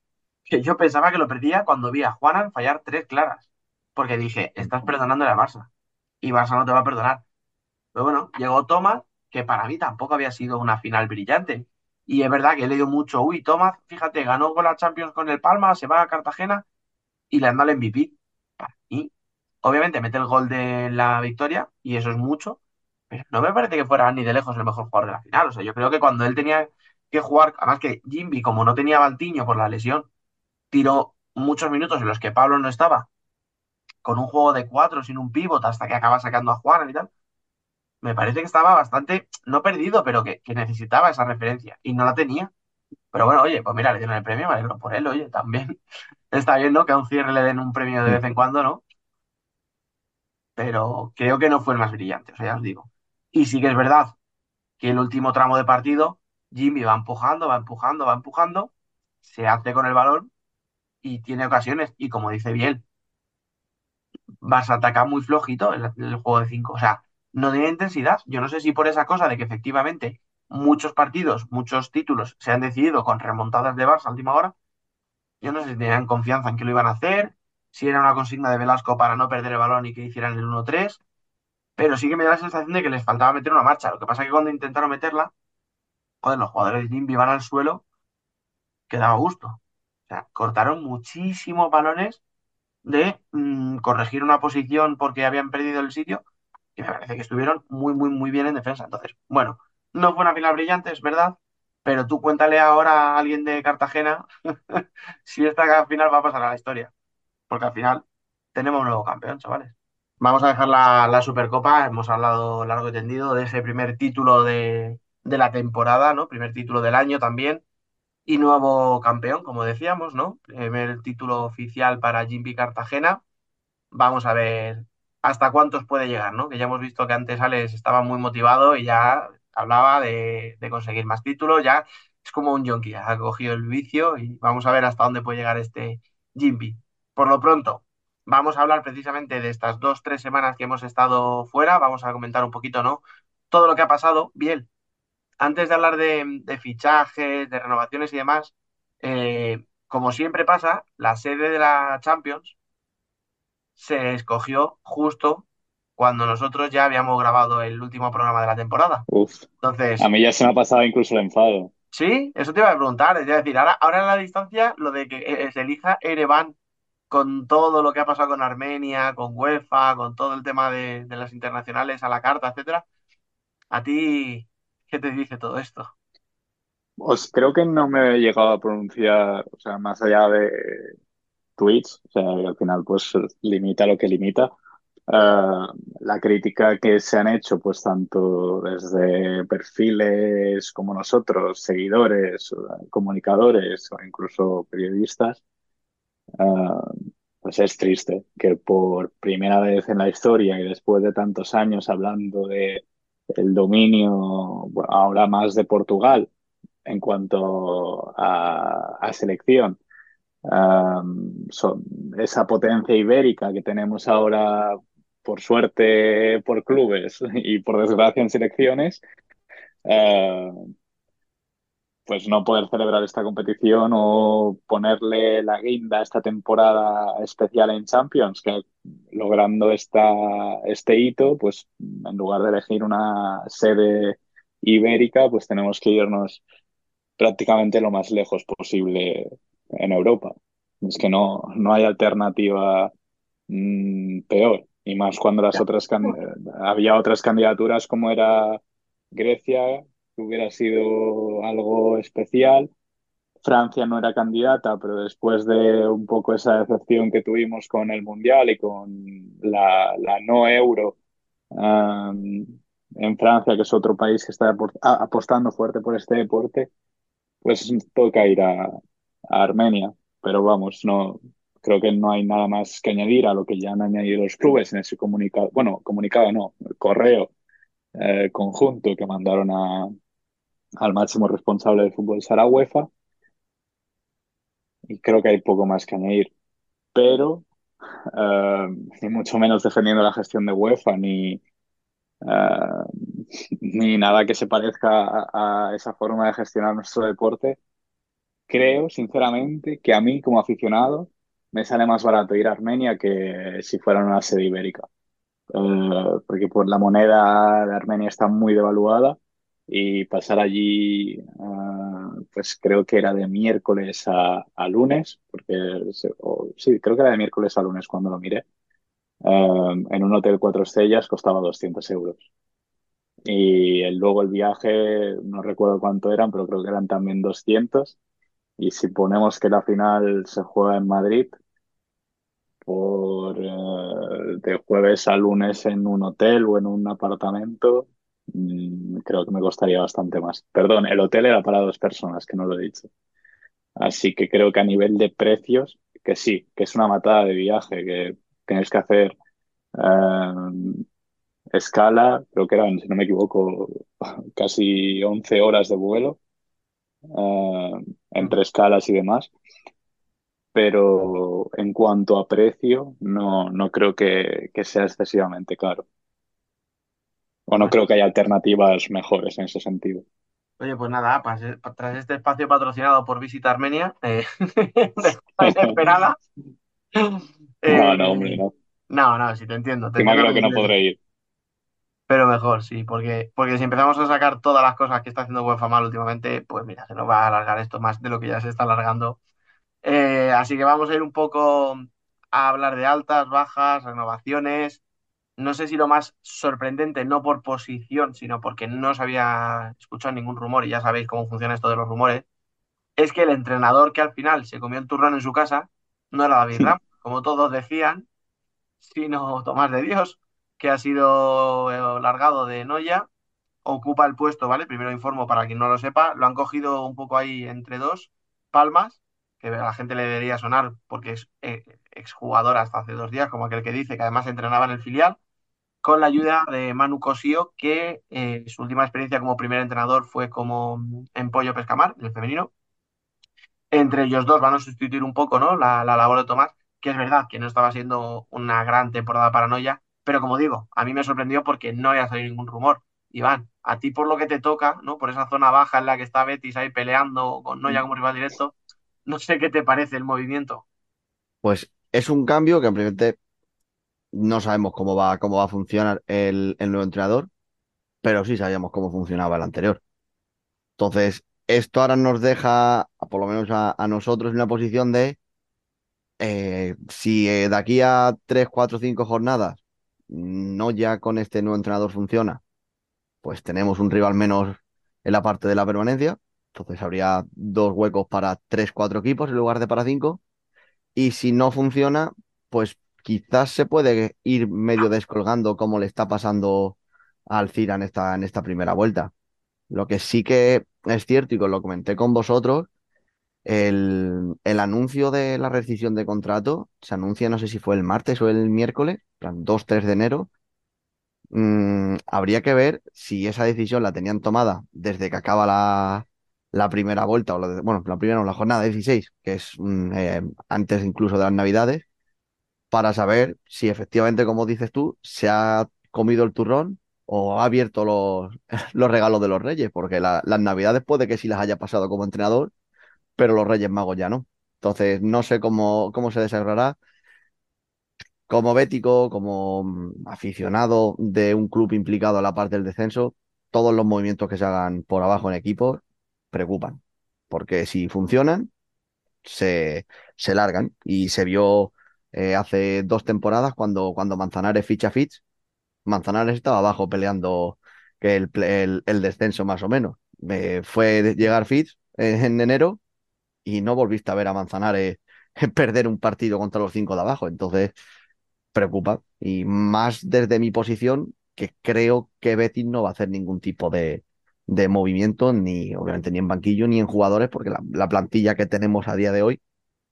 que yo pensaba que lo perdía cuando vi a Juanan fallar tres claras. Porque dije, estás perdonando a Barça. Y Barça no te va a perdonar. Pero bueno, llegó Tomás, que para mí tampoco había sido una final brillante. Y es verdad que he leído mucho, uy, Tomás, fíjate, ganó con la Champions con el Palma, se va a Cartagena y le anda el MVP. Y obviamente mete el gol de la victoria y eso es mucho, pero no me parece que fuera ni de lejos el mejor jugador de la final. O sea, yo creo que cuando él tenía que jugar, además que Jimby, como no tenía Baltiño por la lesión, tiró muchos minutos en los que Pablo no estaba, con un juego de cuatro, sin un pívot, hasta que acaba sacando a Juan y tal. Me parece que estaba bastante, no perdido, pero que, necesitaba esa referencia y no la tenía. Pero bueno, oye, pues mira, le dieron el premio, me alegro por él, oye, también está bien, ¿no? Que a un cierre le den un premio de vez en cuando, ¿no? Pero creo que no fue el más brillante, o sea, ya os digo. Y sí que es verdad que el último tramo de partido, Jimmy va empujando, va empujando, va empujando, se hace con el balón y tiene ocasiones. Y como dice Biel, vas a atacar muy flojito el, juego de 5. O sea, no tiene intensidad. Yo no sé si por esa cosa de que efectivamente muchos partidos, muchos títulos se han decidido con remontadas de Barça a última hora. Yo no sé si tenían confianza en que lo iban a hacer, si era una consigna de Velasco para no perder el balón y que hicieran el 1-3, pero sí que me da la sensación de que les faltaba meter una marcha. Lo que pasa es que cuando intentaron meterla, joder, los jugadores de Jimby van al suelo, que daba gusto. O sea, cortaron muchísimos balones de mm, corregir una posición porque habían perdido el sitio y me parece que estuvieron muy, muy, muy bien en defensa. Entonces, bueno, no fue una final brillante, es verdad, pero tú cuéntale ahora a alguien de Cartagena si esta final va a pasar a la historia, porque al final tenemos un nuevo campeón, chavales. Vamos a dejar la, Supercopa, hemos hablado largo y tendido de ese primer título de, la temporada, ¿no? Primer título del año también y nuevo campeón, como decíamos, ¿no? Primer título oficial para Jimmy Cartagena. Vamos a ver hasta cuántos puede llegar, ¿no? Que ya hemos visto que antes Alex estaba muy motivado y ya hablaba de, conseguir más títulos, ya es como un yonki, ha cogido el vicio y vamos a ver hasta dónde puede llegar este Jimmy. Por lo pronto, vamos a hablar precisamente de estas dos, tres semanas que hemos estado fuera, vamos a comentar un poquito, ¿no? Todo lo que ha pasado. Bien, antes de hablar de, fichajes, de renovaciones y demás, eh, como siempre pasa, la sede de la Champions se escogió justo cuando nosotros ya habíamos grabado el último programa de la temporada. Uf. Entonces, a mí ya se me ha pasado incluso el enfado. Sí, eso te iba a preguntar. Es decir, ahora, ahora en la distancia, lo de que eh, se elija Erevan con todo lo que ha pasado con Armenia, con UEFA, con todo el tema de, las internacionales a la carta, etcétera. ¿A ti ¿Qué te dice todo esto? Pues creo que no me he llegado a pronunciar, o sea, más allá de tweets, o sea, al final pues limita lo que limita. Eh, la crítica que se han hecho, pues tanto desde perfiles como nosotros, seguidores, comunicadores o incluso periodistas, eh, pues es triste que por primera vez en la historia y después de tantos años hablando de el dominio ahora más de Portugal en cuanto a, selección. esa potencia ibérica que tenemos ahora, por suerte, por clubes y por desgracia en selecciones, eh, pues no poder celebrar esta competición o ponerle la guinda a esta temporada especial en Champions, que logrando esta, este hito, pues en lugar de elegir una sede ibérica, pues tenemos que irnos prácticamente lo más lejos posible en Europa. Es que no, no hay alternativa mm, peor. Y más cuando las otras había otras candidaturas como era Grecia, hubiera sido algo especial. Francia no era candidata, pero después de un poco esa decepción que tuvimos con el Mundial y con la, no euro en Francia, que es otro país que está apostando fuerte por este deporte, pues toca ir a, Armenia. Pero vamos, no creo que no hay nada más que añadir a lo que ya han añadido los clubes en ese comunicado, bueno, comunicado no, correo eh, conjunto que mandaron a, al máximo responsable del fútbol Sara UEFA. Y creo que hay poco más que añadir. Pero, eh, ni mucho menos defendiendo la gestión de UEFA, ni, eh, ni nada que se parezca a, esa forma de gestionar nuestro deporte, creo, sinceramente, que a mí como aficionado me sale más barato ir a Armenia que si fuera una sede ibérica. Eh, porque por la moneda de Armenia está muy devaluada y pasar allí, eh, pues creo que era de miércoles a, lunes, porque sí, creo que era de miércoles a lunes cuando lo miré. Eh, en un hotel cuatro estrellas costaba 200 euros. Y luego el viaje, no recuerdo cuánto eran, pero creo que eran también 200. Y si ponemos que la final se juega en Madrid, por eh, de jueves a lunes en un hotel o en un apartamento, creo que me costaría bastante más. Perdón, el hotel era para dos personas, que no lo he dicho. Así que creo que a nivel de precios, que sí, que es una matada de viaje, que tienes que hacer eh, escala, creo que eran, si no me equivoco, casi 11 horas de vuelo eh, entre escalas y demás pero en cuanto a precio, no, no creo que, sea excesivamente caro. O no creo que haya alternativas mejores en ese sentido. Oye, pues nada, tras este espacio patrocinado por Visita Armenia, eh, esperada. no, no, hombre, no. No, no, sí te entiendo. Te creo que no podré ir. Pero mejor, sí, porque, porque si empezamos a sacar todas las cosas que está haciendo UEFA mal últimamente, pues mira, se nos va a alargar esto más de lo que ya se está alargando eh, así que vamos a ir un poco a hablar de altas, bajas, renovaciones. No sé si lo más sorprendente, no por posición, sino porque no se había escuchado ningún rumor, y ya sabéis cómo funciona esto de los rumores, es que el entrenador que al final se comió el turrón en su casa no era David Ram, como todos decían, sino Tomás de Dios, que ha sido eh, largado de Noya, ocupa el puesto, ¿vale? Primero informo para quien no lo sepa, lo han cogido un poco ahí entre dos palmas que a la gente le debería sonar porque es eh, exjugador hasta hace dos días, como aquel que dice que además entrenaba en el filial, con la ayuda de Manu Cosío, que eh, su última experiencia como primer entrenador fue como en Pollo Pescamar, el femenino. Entre ellos dos van a sustituir un poco ¿no? la, la labor de Tomás, que es verdad que no estaba siendo una gran temporada para Noya, pero como digo, a mí me sorprendió porque no había salido ningún rumor. Iván, a ti por lo que te toca, ¿no? Por esa zona baja en la que está Betis ahí peleando con Noya como rival directo, no sé qué te parece el movimiento. Pues es un cambio que no sabemos cómo va, cómo va a funcionar el, nuevo entrenador, pero sí sabíamos cómo funcionaba el anterior. Entonces, esto ahora nos deja, por lo menos a, nosotros, en una posición de eh, si eh, de aquí a 3, 4, 5 jornadas no ya con este nuevo entrenador funciona, pues tenemos un rival menos en la parte de la permanencia. Entonces habría dos huecos para tres, cuatro equipos en lugar de para cinco. Y si no funciona, pues quizás se puede ir medio descolgando como le está pasando al Cira en esta, en esta primera vuelta. Lo que sí que es cierto, y que lo comenté con vosotros, el, el, anuncio de la rescisión de contrato se anuncia, no sé si fue el martes o el miércoles, 2-3 de enero. Mm, habría que ver si esa decisión la tenían tomada desde que acaba la, la primera vuelta, o la bueno, la primera, la jornada 16, que es mm, eh, antes incluso de las Navidades, para saber si efectivamente, como dices tú, se ha comido el turrón o ha abierto los, los regalos de los Reyes, porque las Navidades puede que sí las haya pasado como entrenador, pero los Reyes Magos ya no. Entonces, no sé cómo, cómo se desarrollará. Como bético, como mm, aficionado de un club implicado a la parte del descenso, todos los movimientos que se hagan por abajo en equipos preocupan, porque si funcionan, se, se largan y se vio eh, hace dos temporadas cuando, cuando Manzanares ficha Fitch. Manzanares estaba abajo peleando que el, el, descenso más o menos. Eh, fue llegar Fitch en enero y no volviste a ver a Manzanares perder un partido contra los cinco de abajo. Entonces, preocupa. Y más desde mi posición, que creo que Betis no va a hacer ningún tipo de, de movimiento, ni obviamente ni en banquillo ni en jugadores, porque la, plantilla que tenemos a día de hoy,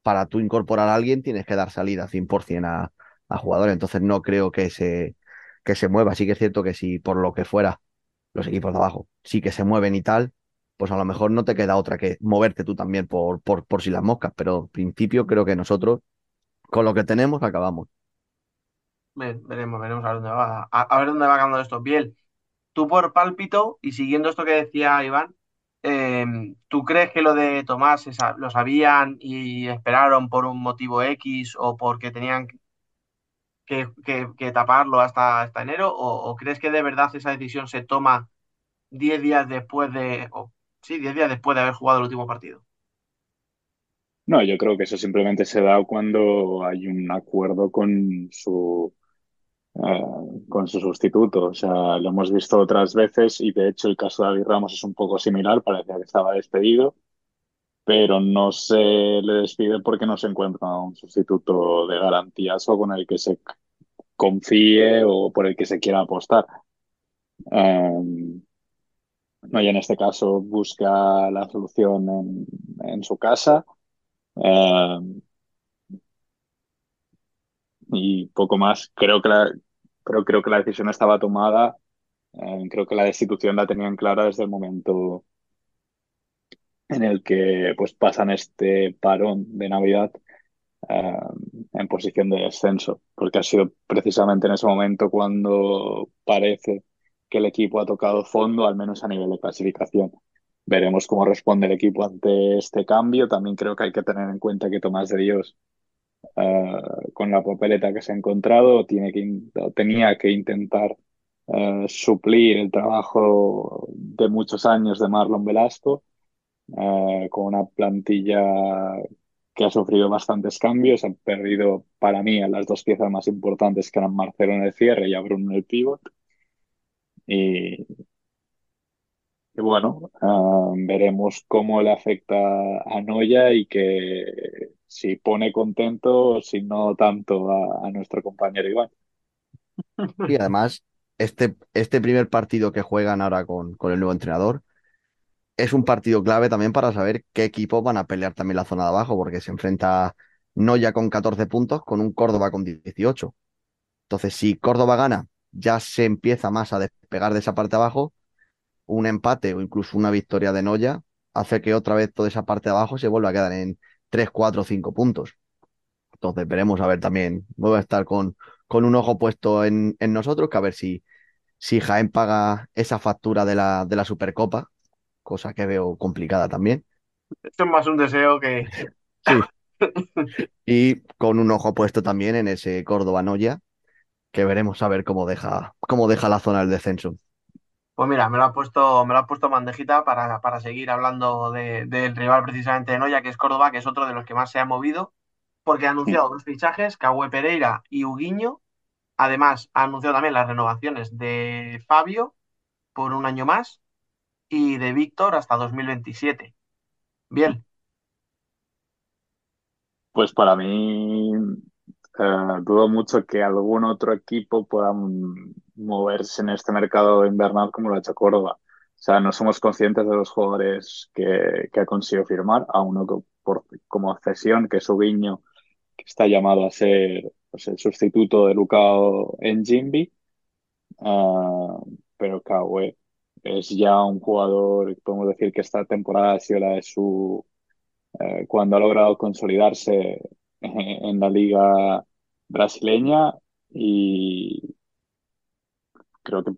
para tú incorporar a alguien tienes que dar salida 100% a, a jugadores. Entonces, no creo que se, que se mueva. Sí que es cierto que si por lo que fuera los equipos de abajo sí que se mueven y tal, pues a lo mejor no te queda otra que moverte tú también por, por, por si las moscas, pero en principio creo que nosotros con lo que tenemos acabamos. veremos, veremos a, dónde va, a, a ver dónde va ganando esto. Biel, tú por pálpito y siguiendo esto que decía Iván, eh, ¿tú crees que lo de Tomás lo sabían y esperaron por un motivo X o porque tenían que, taparlo hasta, enero? ¿O, ¿O, crees que de verdad esa decisión se toma 10 días después de, sí, 10 días después de haber jugado el último partido? No, yo creo que eso simplemente se da cuando hay un acuerdo con su, eh, con su sustituto. O sea, lo hemos visto otras veces y de hecho el caso de David Ramos es un poco similar, parecía que estaba despedido, pero no se le despide porque no se encuentra un sustituto de garantías o con el que se confíe o por el que se quiera apostar. Um, no, y en este caso busca la solución en, en su casa. Um, y poco más. Creo que la, pero creo que la decisión estaba tomada. Eh, creo que la destitución la tenían clara desde el momento en el que pues pasan este parón de Navidad eh, en posición de descenso, porque ha sido precisamente en ese momento cuando parece que el equipo ha tocado fondo, al menos a nivel de clasificación. Veremos cómo responde el equipo ante este cambio. También creo que hay que tener en cuenta que Tomás de Dios Uh, con la papeleta que se ha encontrado, tiene que, tenía que intentar uh, suplir el trabajo de muchos años de Marlon Velasco, uh, con una plantilla que ha sufrido bastantes cambios, han perdido para mí las dos piezas más importantes que eran Marcelo en el cierre y a Bruno en el pivot. Y bueno, veremos cómo le afecta a Noya y que si pone contento, si no tanto a, nuestro compañero Iván. Y además, este, este primer partido que juegan ahora con, con el nuevo entrenador es un partido clave también para saber qué equipos van a pelear también la zona de abajo, porque se enfrenta Noya con 14 puntos, con un Córdoba con 18. Entonces, si Córdoba gana, ya se empieza más a despegar de esa parte de abajo. Un empate o incluso una victoria de Noya hace que otra vez toda esa parte de abajo se vuelva a quedar en 3, 4, 5 puntos. Entonces veremos a ver también. Voy a estar con, con un ojo puesto en, en, nosotros, que a ver si, si Jaén paga esa factura de la, de la Supercopa, cosa que veo complicada también. Esto es más un deseo que. Sí. y con un ojo puesto también en ese Córdoba Noya, que veremos a ver cómo deja, cómo deja la zona del descenso. Pues mira, me lo ha puesto, me lo ha puesto bandejita para, para seguir hablando de, del rival precisamente de Noya, que es Córdoba, que es otro de los que más se ha movido, porque ha anunciado dos fichajes, Cahue Pereira y Uguiño. Además, ha anunciado también las renovaciones de Fabio por un año más y de Víctor hasta 2027. Bien. Pues para mí, eh, dudo mucho que algún otro equipo pueda moverse en este mercado invernal como lo ha hecho Córdoba. O sea, no somos conscientes de los jugadores que, que ha conseguido firmar, a uno por, como cesión, que es Ubiño, que está llamado a ser pues, el sustituto de Lucao en Jimby. Uh, pero Kawe es ya un jugador, podemos decir que esta temporada ha sido la de su. Eh, cuando ha logrado consolidarse en la liga brasileña y creo que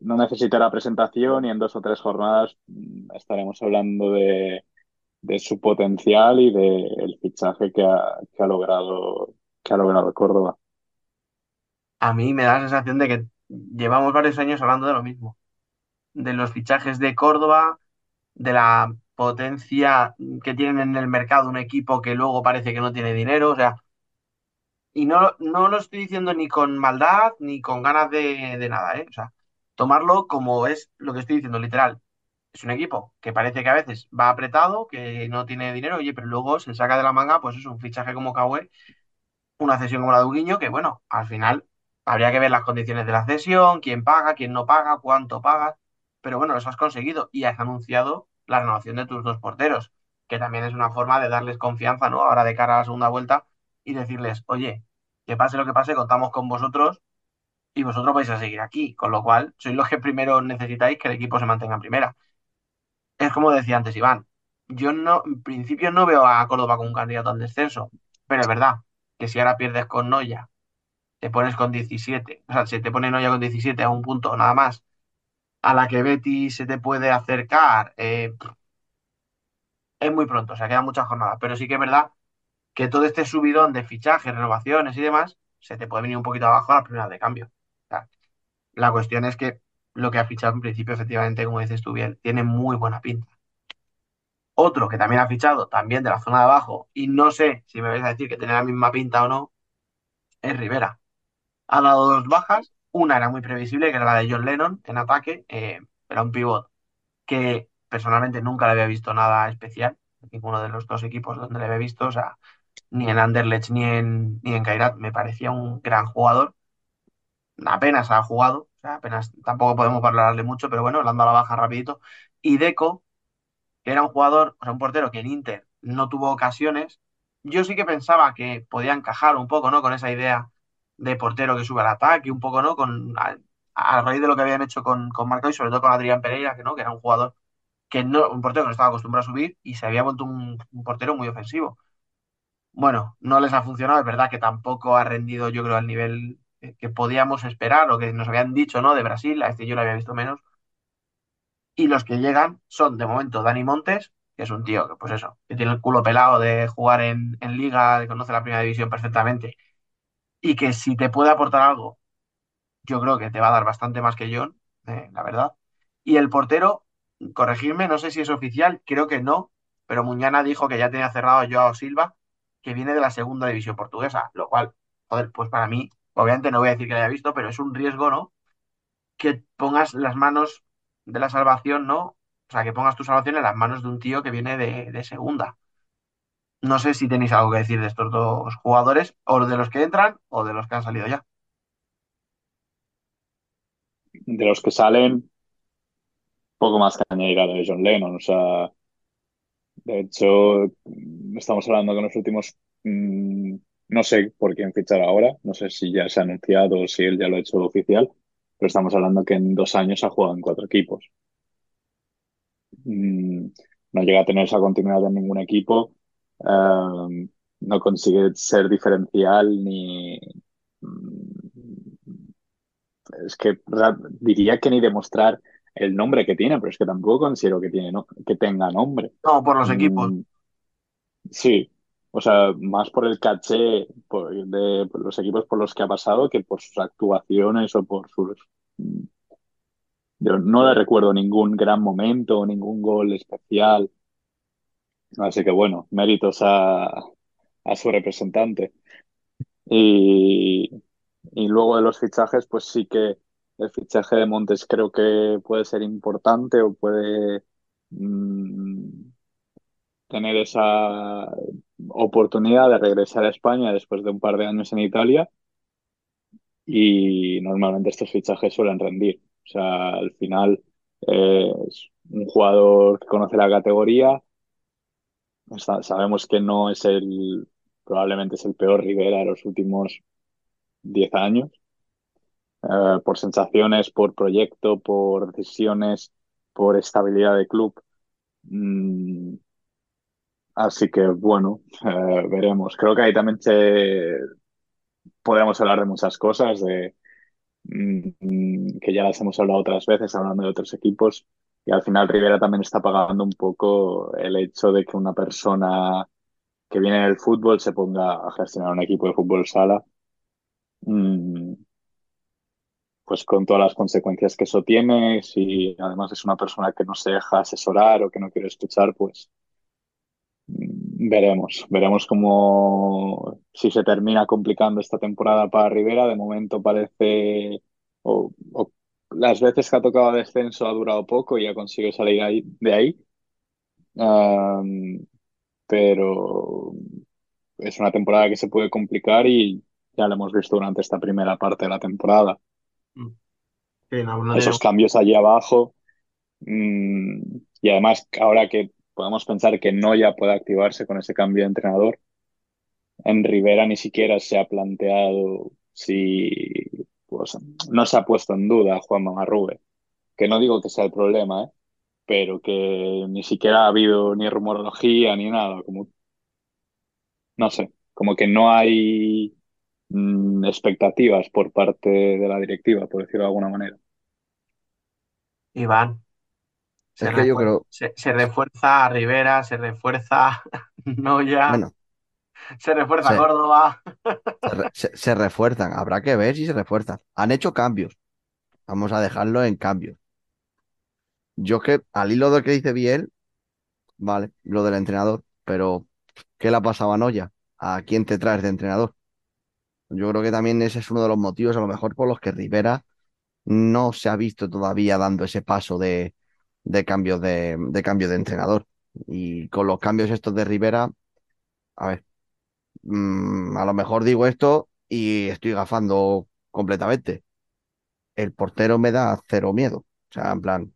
no necesitará presentación y en dos o tres jornadas estaremos hablando de, de su potencial y del fichaje que ha, que ha, logrado que ha logrado Córdoba. A mí me da la sensación de que llevamos varios años hablando de lo mismo, de los fichajes de Córdoba, de la potencia que tienen en el mercado un equipo que luego parece que no tiene dinero, o sea, Y no, no lo estoy diciendo ni con maldad ni con ganas de, nada, ¿eh? O sea, tomarlo como es lo que estoy diciendo, literal. Es un equipo que parece que a veces va apretado, que no tiene dinero, oye, pero luego se saca de la manga, pues es un fichaje como Kawhi una cesión como la de Uguiño, que bueno, al final habría que ver las condiciones de la cesión, quién paga, quién no paga, cuánto paga, pero bueno, los has conseguido y has anunciado la renovación de tus dos porteros, que también es una forma de darles confianza, ¿no? Ahora de cara a la segunda vuelta y decirles, oye, que pase lo que pase, contamos con vosotros y vosotros vais a seguir aquí, con lo cual sois los que primero necesitáis que el equipo se mantenga en primera. Es como decía antes Iván, yo no, en principio no veo a Córdoba como un candidato al descenso, pero es verdad que si ahora pierdes con Noya, te pones con 17, o sea, si te pone Noya con 17 a un punto nada más, a la que Betty se te puede acercar, eh, es muy pronto, o sea, quedan muchas jornadas, pero sí que es verdad que todo este subidón de fichajes, renovaciones y demás, se te puede venir un poquito abajo a las primeras de cambio. O sea, la cuestión es que lo que ha fichado en principio, efectivamente, como dices tú bien, tiene muy buena pinta. Otro que también ha fichado, también de la zona de abajo, y no sé si me vais a decir que tiene la misma pinta o no, es Rivera. Ha dado dos bajas, una era muy previsible, que era la de John Lennon en ataque, eh, era un pivot que personalmente nunca le había visto nada especial, ninguno de los dos equipos donde le había visto, o sea, ni en Anderlecht ni en, ni en Kairat, me parecía un gran jugador. Apenas ha jugado, o sea, apenas tampoco podemos hablarle mucho, pero bueno, le han dado la baja rapidito. Y Deco, que era un jugador, o sea, un portero que en Inter no tuvo ocasiones, yo sí que pensaba que podía encajar un poco, ¿no? Con esa idea de portero que sube al ataque, un poco, ¿no? Con, a, raíz de lo que habían hecho con, con Marco y sobre todo con Adrián Pereira, que no, que era un jugador que no, un portero que no estaba acostumbrado a subir y se había vuelto un portero muy ofensivo. Bueno, no les ha funcionado, es verdad que tampoco ha rendido, yo creo, al nivel que podíamos esperar o que nos habían dicho, ¿no? De Brasil, a este yo lo había visto menos. Y los que llegan son, de momento, Dani Montes, que es un tío que, pues eso, que tiene el culo pelado de jugar en, en liga, que conoce la primera división perfectamente, y que si te puede aportar algo, yo creo que te va a dar bastante más que John, eh, la verdad. Y el portero, corregirme, no sé si es oficial, creo que no, pero Muñana dijo que ya tenía cerrado a Joao Silva, que viene de la segunda división portuguesa, lo cual, joder, pues para mí, obviamente no voy a decir que haya visto, pero es un riesgo, ¿no? Que pongas las manos de la salvación, ¿no? O sea, que pongas tu salvación en las manos de un tío que viene de, de segunda. No sé si tenéis algo que decir de estos dos jugadores, o de los que entran, o de los que han salido ya. De los que salen, poco más que añadir a de John Lennon. O sea, de hecho, estamos hablando que en los últimos, mm, no sé por quién fichar ahora, no sé si ya se ha anunciado o si él ya lo ha hecho oficial, pero estamos hablando que en dos años ha jugado en cuatro equipos. Mm, no llega a tener esa continuidad en ningún equipo, eh, no consigue ser diferencial ni... mm, Es que diría que ni demostrar el nombre que tiene, pero es que tampoco considero que tiene, no- que tenga nombre. No, por los equipos. Mm, Sí, o sea, más por el caché por- de por los equipos por los que ha pasado que por sus actuaciones o por sus... Yo no le recuerdo ningún gran momento o ningún gol especial, así que bueno, méritos a, a su representante. Y, y luego de los fichajes, pues sí que el fichaje de Montes creo que puede ser importante o puede mm, tener esa oportunidad de regresar a España después de un par de años en Italia. Y normalmente estos fichajes suelen rendir. O sea, al final eh, es un jugador que conoce la categoría, Sa- sabemos que no es el, probablemente es el peor Rivera de los últimos 10 años, eh, por sensaciones, por proyecto, por decisiones, por estabilidad de club. Mm, así que bueno, eh, veremos. Creo que ahí también se, podríamos hablar de muchas cosas, de, mm, que ya las hemos hablado otras veces, hablando de otros equipos, y al final Rivera también está pagando un poco el hecho de que una persona que viene del fútbol se ponga a gestionar un equipo de fútbol sala, mm, pues con todas las consecuencias que eso tiene, si además es una persona que no se deja asesorar o que no quiere escuchar, pues mm, Veremos, veremos cómo si se termina complicando esta temporada para Rivera. De momento parece, o, las veces que ha tocado descenso ha durado poco y ha conseguido salir de ahí. Pero es una temporada que se puede complicar y ya lo hemos visto durante esta primera parte de la temporada. No, Esos cambios allí abajo. mm, y además, ahora que podemos pensar que Noya puede activarse con ese cambio de entrenador, en Rivera ni siquiera se ha planteado si, pues, no se ha puesto en duda Juan Mamarrube, que no digo que sea el problema, ¿eh? pero que ni siquiera ha habido ni rumorología ni nada, como, no sé, como que no hay mm, expectativas por parte de la directiva, por decirlo de alguna manera. Iván. Se, Es que yo creo, se, se refuerza a Rivera, se refuerza Noya, bueno, se refuerza se, Córdoba. se refuerzan. Habrá que ver si se refuerzan. Han hecho cambios. Vamos a dejarlo en cambios. Yo que al hilo de lo que dice Biel, vale, lo del entrenador, pero ¿qué le ha pasado a Noya? ¿A quién te traes de entrenador? Yo creo que también ese es uno de los motivos a lo mejor por los que Rivera no se ha visto todavía dando ese paso de, de cambio de, de cambio de entrenador. Y con los cambios estos de Rivera, a ver, mm, a lo mejor digo esto y estoy gafando completamente. El portero me da cero miedo. O sea, en plan,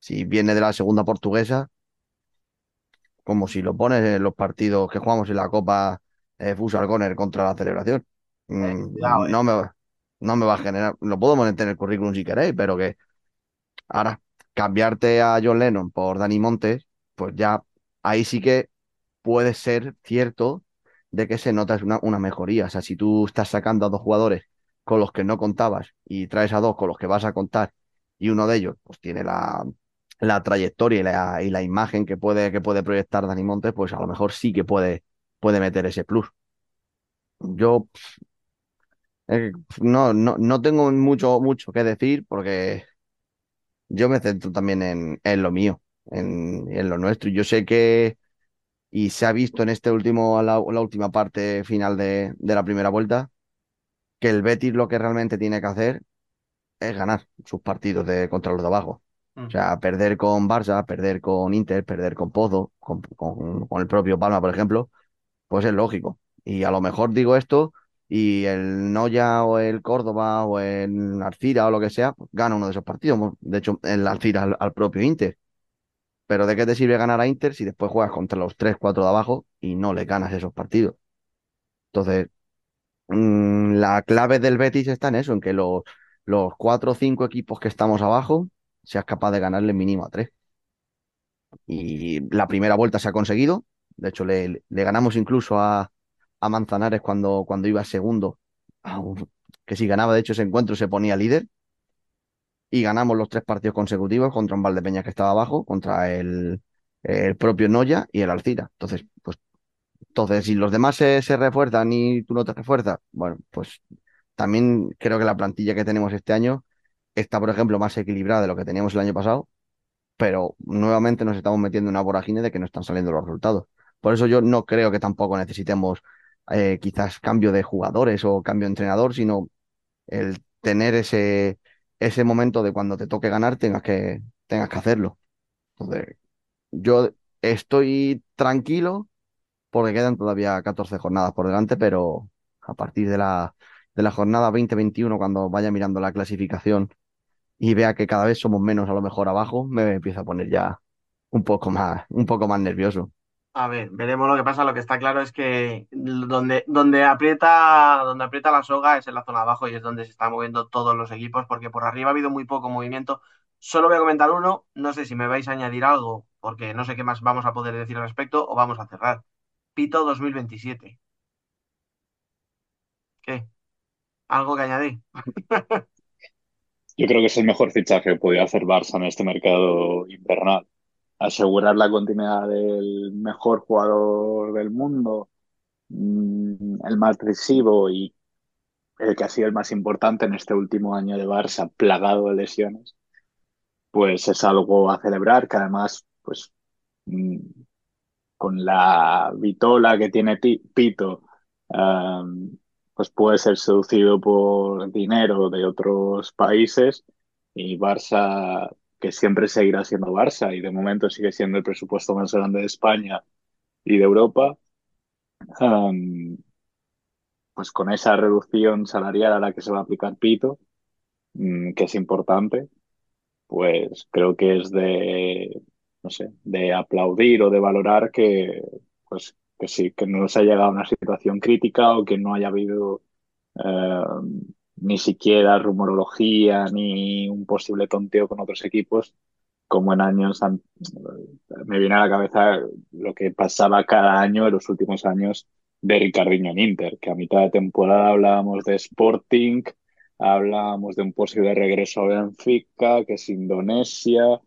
si viene de la segunda portuguesa, como si lo pones en los partidos que jugamos en la Copa eh, Futsal Corner contra la celebración. Eh, Mm, eh. no me, va- no me va a generar, lo puedo en el currículum si queréis, pero que ahora cambiarte a John Lennon por Dani Montes, pues ya ahí sí que puede ser cierto de que se nota una, una mejoría. O sea, si tú estás sacando a dos jugadores con los que no contabas y traes a dos con los que vas a contar y uno de ellos pues tiene la, la trayectoria y la, y la imagen que puede, que puede proyectar Dani Montes, pues a lo mejor sí que puede, puede meter ese plus. Yo eh, no, no, no tengo mucho, mucho que decir porque yo me centro también en, en lo mío, en, en lo nuestro. Yo sé que, y se ha visto en este último, la, la última parte final de, de la primera vuelta, que el Betis lo que realmente tiene que hacer es ganar sus partidos de, contra los de abajo. O sea, perder con Barça, perder con Inter, perder con Pozo, con, con, con el propio Palma, por ejemplo, pues es lógico. Y a lo mejor digo esto y el Noya o el Córdoba o el Arcira o lo que sea, pues gana uno de esos partidos. De hecho, el Arcira al, al propio Inter. Pero ¿de qué te sirve ganar a Inter si después juegas contra los 3, 4 de abajo y no le ganas esos partidos? Entonces, mm, la clave del Betis está en eso, en que los, los 4 o 5 equipos que estamos abajo seas capaz de ganarle mínimo a 3. Y la primera vuelta se ha conseguido. De hecho, le, le ganamos incluso a, a Manzanares cuando, cuando iba segundo, Aún que si ganaba de hecho ese encuentro se ponía líder. Y ganamos los tres partidos consecutivos contra un Valdepeña que estaba abajo, contra el, el propio Noya y el Alcira. Entonces, pues, entonces, si los demás se, se refuerzan y tú no te refuerzas, bueno, pues también creo que la plantilla que tenemos este año está, por ejemplo, más equilibrada de lo que teníamos el año pasado, pero nuevamente nos estamos metiendo en una vorágine de que no están saliendo los resultados. Por eso yo no creo que tampoco necesitemos eh, quizás cambio de jugadores o cambio de entrenador, sino el tener ese, ese momento de cuando te toque ganar tengas que, tengas que hacerlo. Entonces, yo estoy tranquilo porque quedan todavía 14 jornadas por delante, pero a partir de la, de la jornada 20-21, cuando vaya mirando la clasificación y vea que cada vez somos menos a lo mejor abajo, me empiezo a poner ya un poco más, un poco más nervioso. A ver, veremos lo que pasa. Lo que está claro es que donde, donde aprieta, donde aprieta la soga es en la zona de abajo y es donde se están moviendo todos los equipos, porque por arriba ha habido muy poco movimiento. Solo voy a comentar uno, no sé si me vais a añadir algo, porque no sé qué más vamos a poder decir al respecto, o vamos a cerrar. Pito 2027. ¿Qué? ¿Algo que añadir? Yo creo que es el mejor fichaje que podía hacer Barça en este mercado invernal. Asegurar la continuidad del mejor jugador del mundo, mm, el más decisivo y el que ha sido el más importante en este último año de Barça, plagado de lesiones, pues es algo a celebrar que además, pues mm, con la vitola que tiene Pito, pues puede ser seducido por dinero de otros países y Barça, que siempre seguirá siendo Barça y de momento sigue siendo el presupuesto más grande de España y de Europa, pues con esa reducción salarial a la que se va a aplicar Pito, mm, que es importante, pues creo que es de, no sé, de aplaudir o de valorar que, pues, que sí, que no se haya llegado a una situación crítica o que no haya habido eh, ni siquiera rumorología ni un posible tonteo con otros equipos, como en años, me viene a la cabeza lo que pasaba cada año en los últimos años de Ricardinho en Inter, que a mitad de temporada hablábamos de Sporting, hablábamos de un posible regreso a Benfica, que es Indonesia.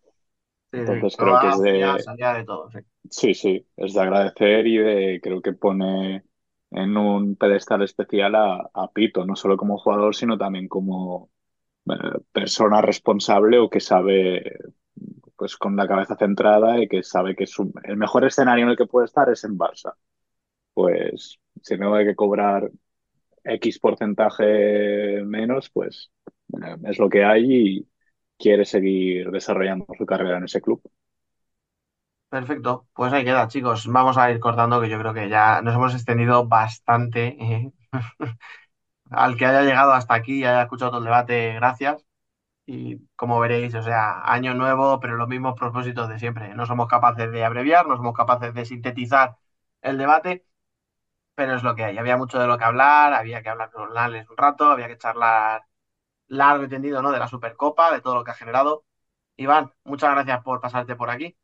Entonces creo que es de... todo, sí. sí, es de agradecer y de creo que pone en un pedestal especial a, Pito, no solo como jugador, sino también como eh, persona responsable o que sabe, pues con la cabeza centrada y que sabe que es el mejor escenario en el que puede estar es en Barça. Pues si no hay que cobrar X porcentaje menos, pues es lo que hay y quiere seguir desarrollando su carrera en ese club. Perfecto, pues ahí queda, chicos. Vamos a ir cortando, que yo creo que ya nos hemos extendido bastante. ¿eh? Al que haya llegado hasta aquí y haya escuchado todo el debate, gracias. Y como veréis, o sea, año nuevo, pero los mismos propósitos de siempre. No somos capaces de abreviar, no somos capaces de sintetizar el debate, pero es lo que hay. Había mucho de lo que hablar, había que hablar con Lales un rato, había que charlar largo y tendido, ¿no? De la Supercopa, de todo lo que ha generado. Iván, muchas gracias por pasarte por aquí.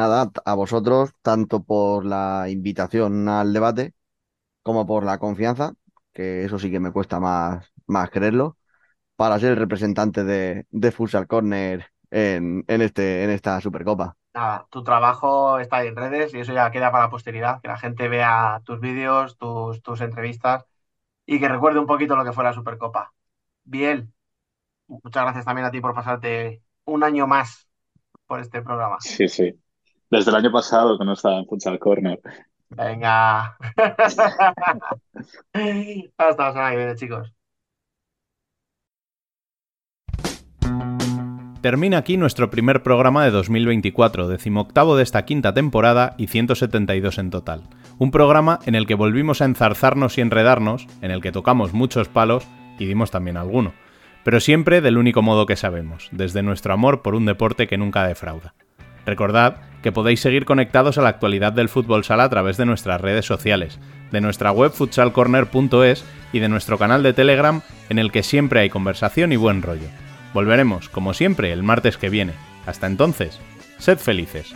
Nada, a vosotros, tanto por la invitación al debate como por la confianza, que eso sí que me cuesta más, más creerlo, para ser el representante de, de Futsal Corner en, en, este, en esta Supercopa nada, tu trabajo está ahí en redes y eso ya queda para la posteridad, que la gente vea tus vídeos, tus, tus entrevistas y que recuerde un poquito lo que fue la Supercopa. Bien, muchas gracias también a ti por pasarte un año más por este programa. Sí, sí. Desde el año pasado que no estaba en Futsal Corner. Venga. Hasta la semana que viene, chicos. Termina aquí nuestro primer programa de 2024, decimoctavo de esta quinta temporada y 172 en total. Un programa en el que volvimos a enzarzarnos y enredarnos, en el que tocamos muchos palos y dimos también alguno. Pero siempre del único modo que sabemos, desde nuestro amor por un deporte que nunca defrauda. Recordad que podéis seguir conectados a la actualidad del fútbol sala a través de nuestras redes sociales, de nuestra web futsalcorner.es y de nuestro canal de Telegram en el que siempre hay conversación y buen rollo. Volveremos, como siempre, el martes que viene. Hasta entonces, sed felices.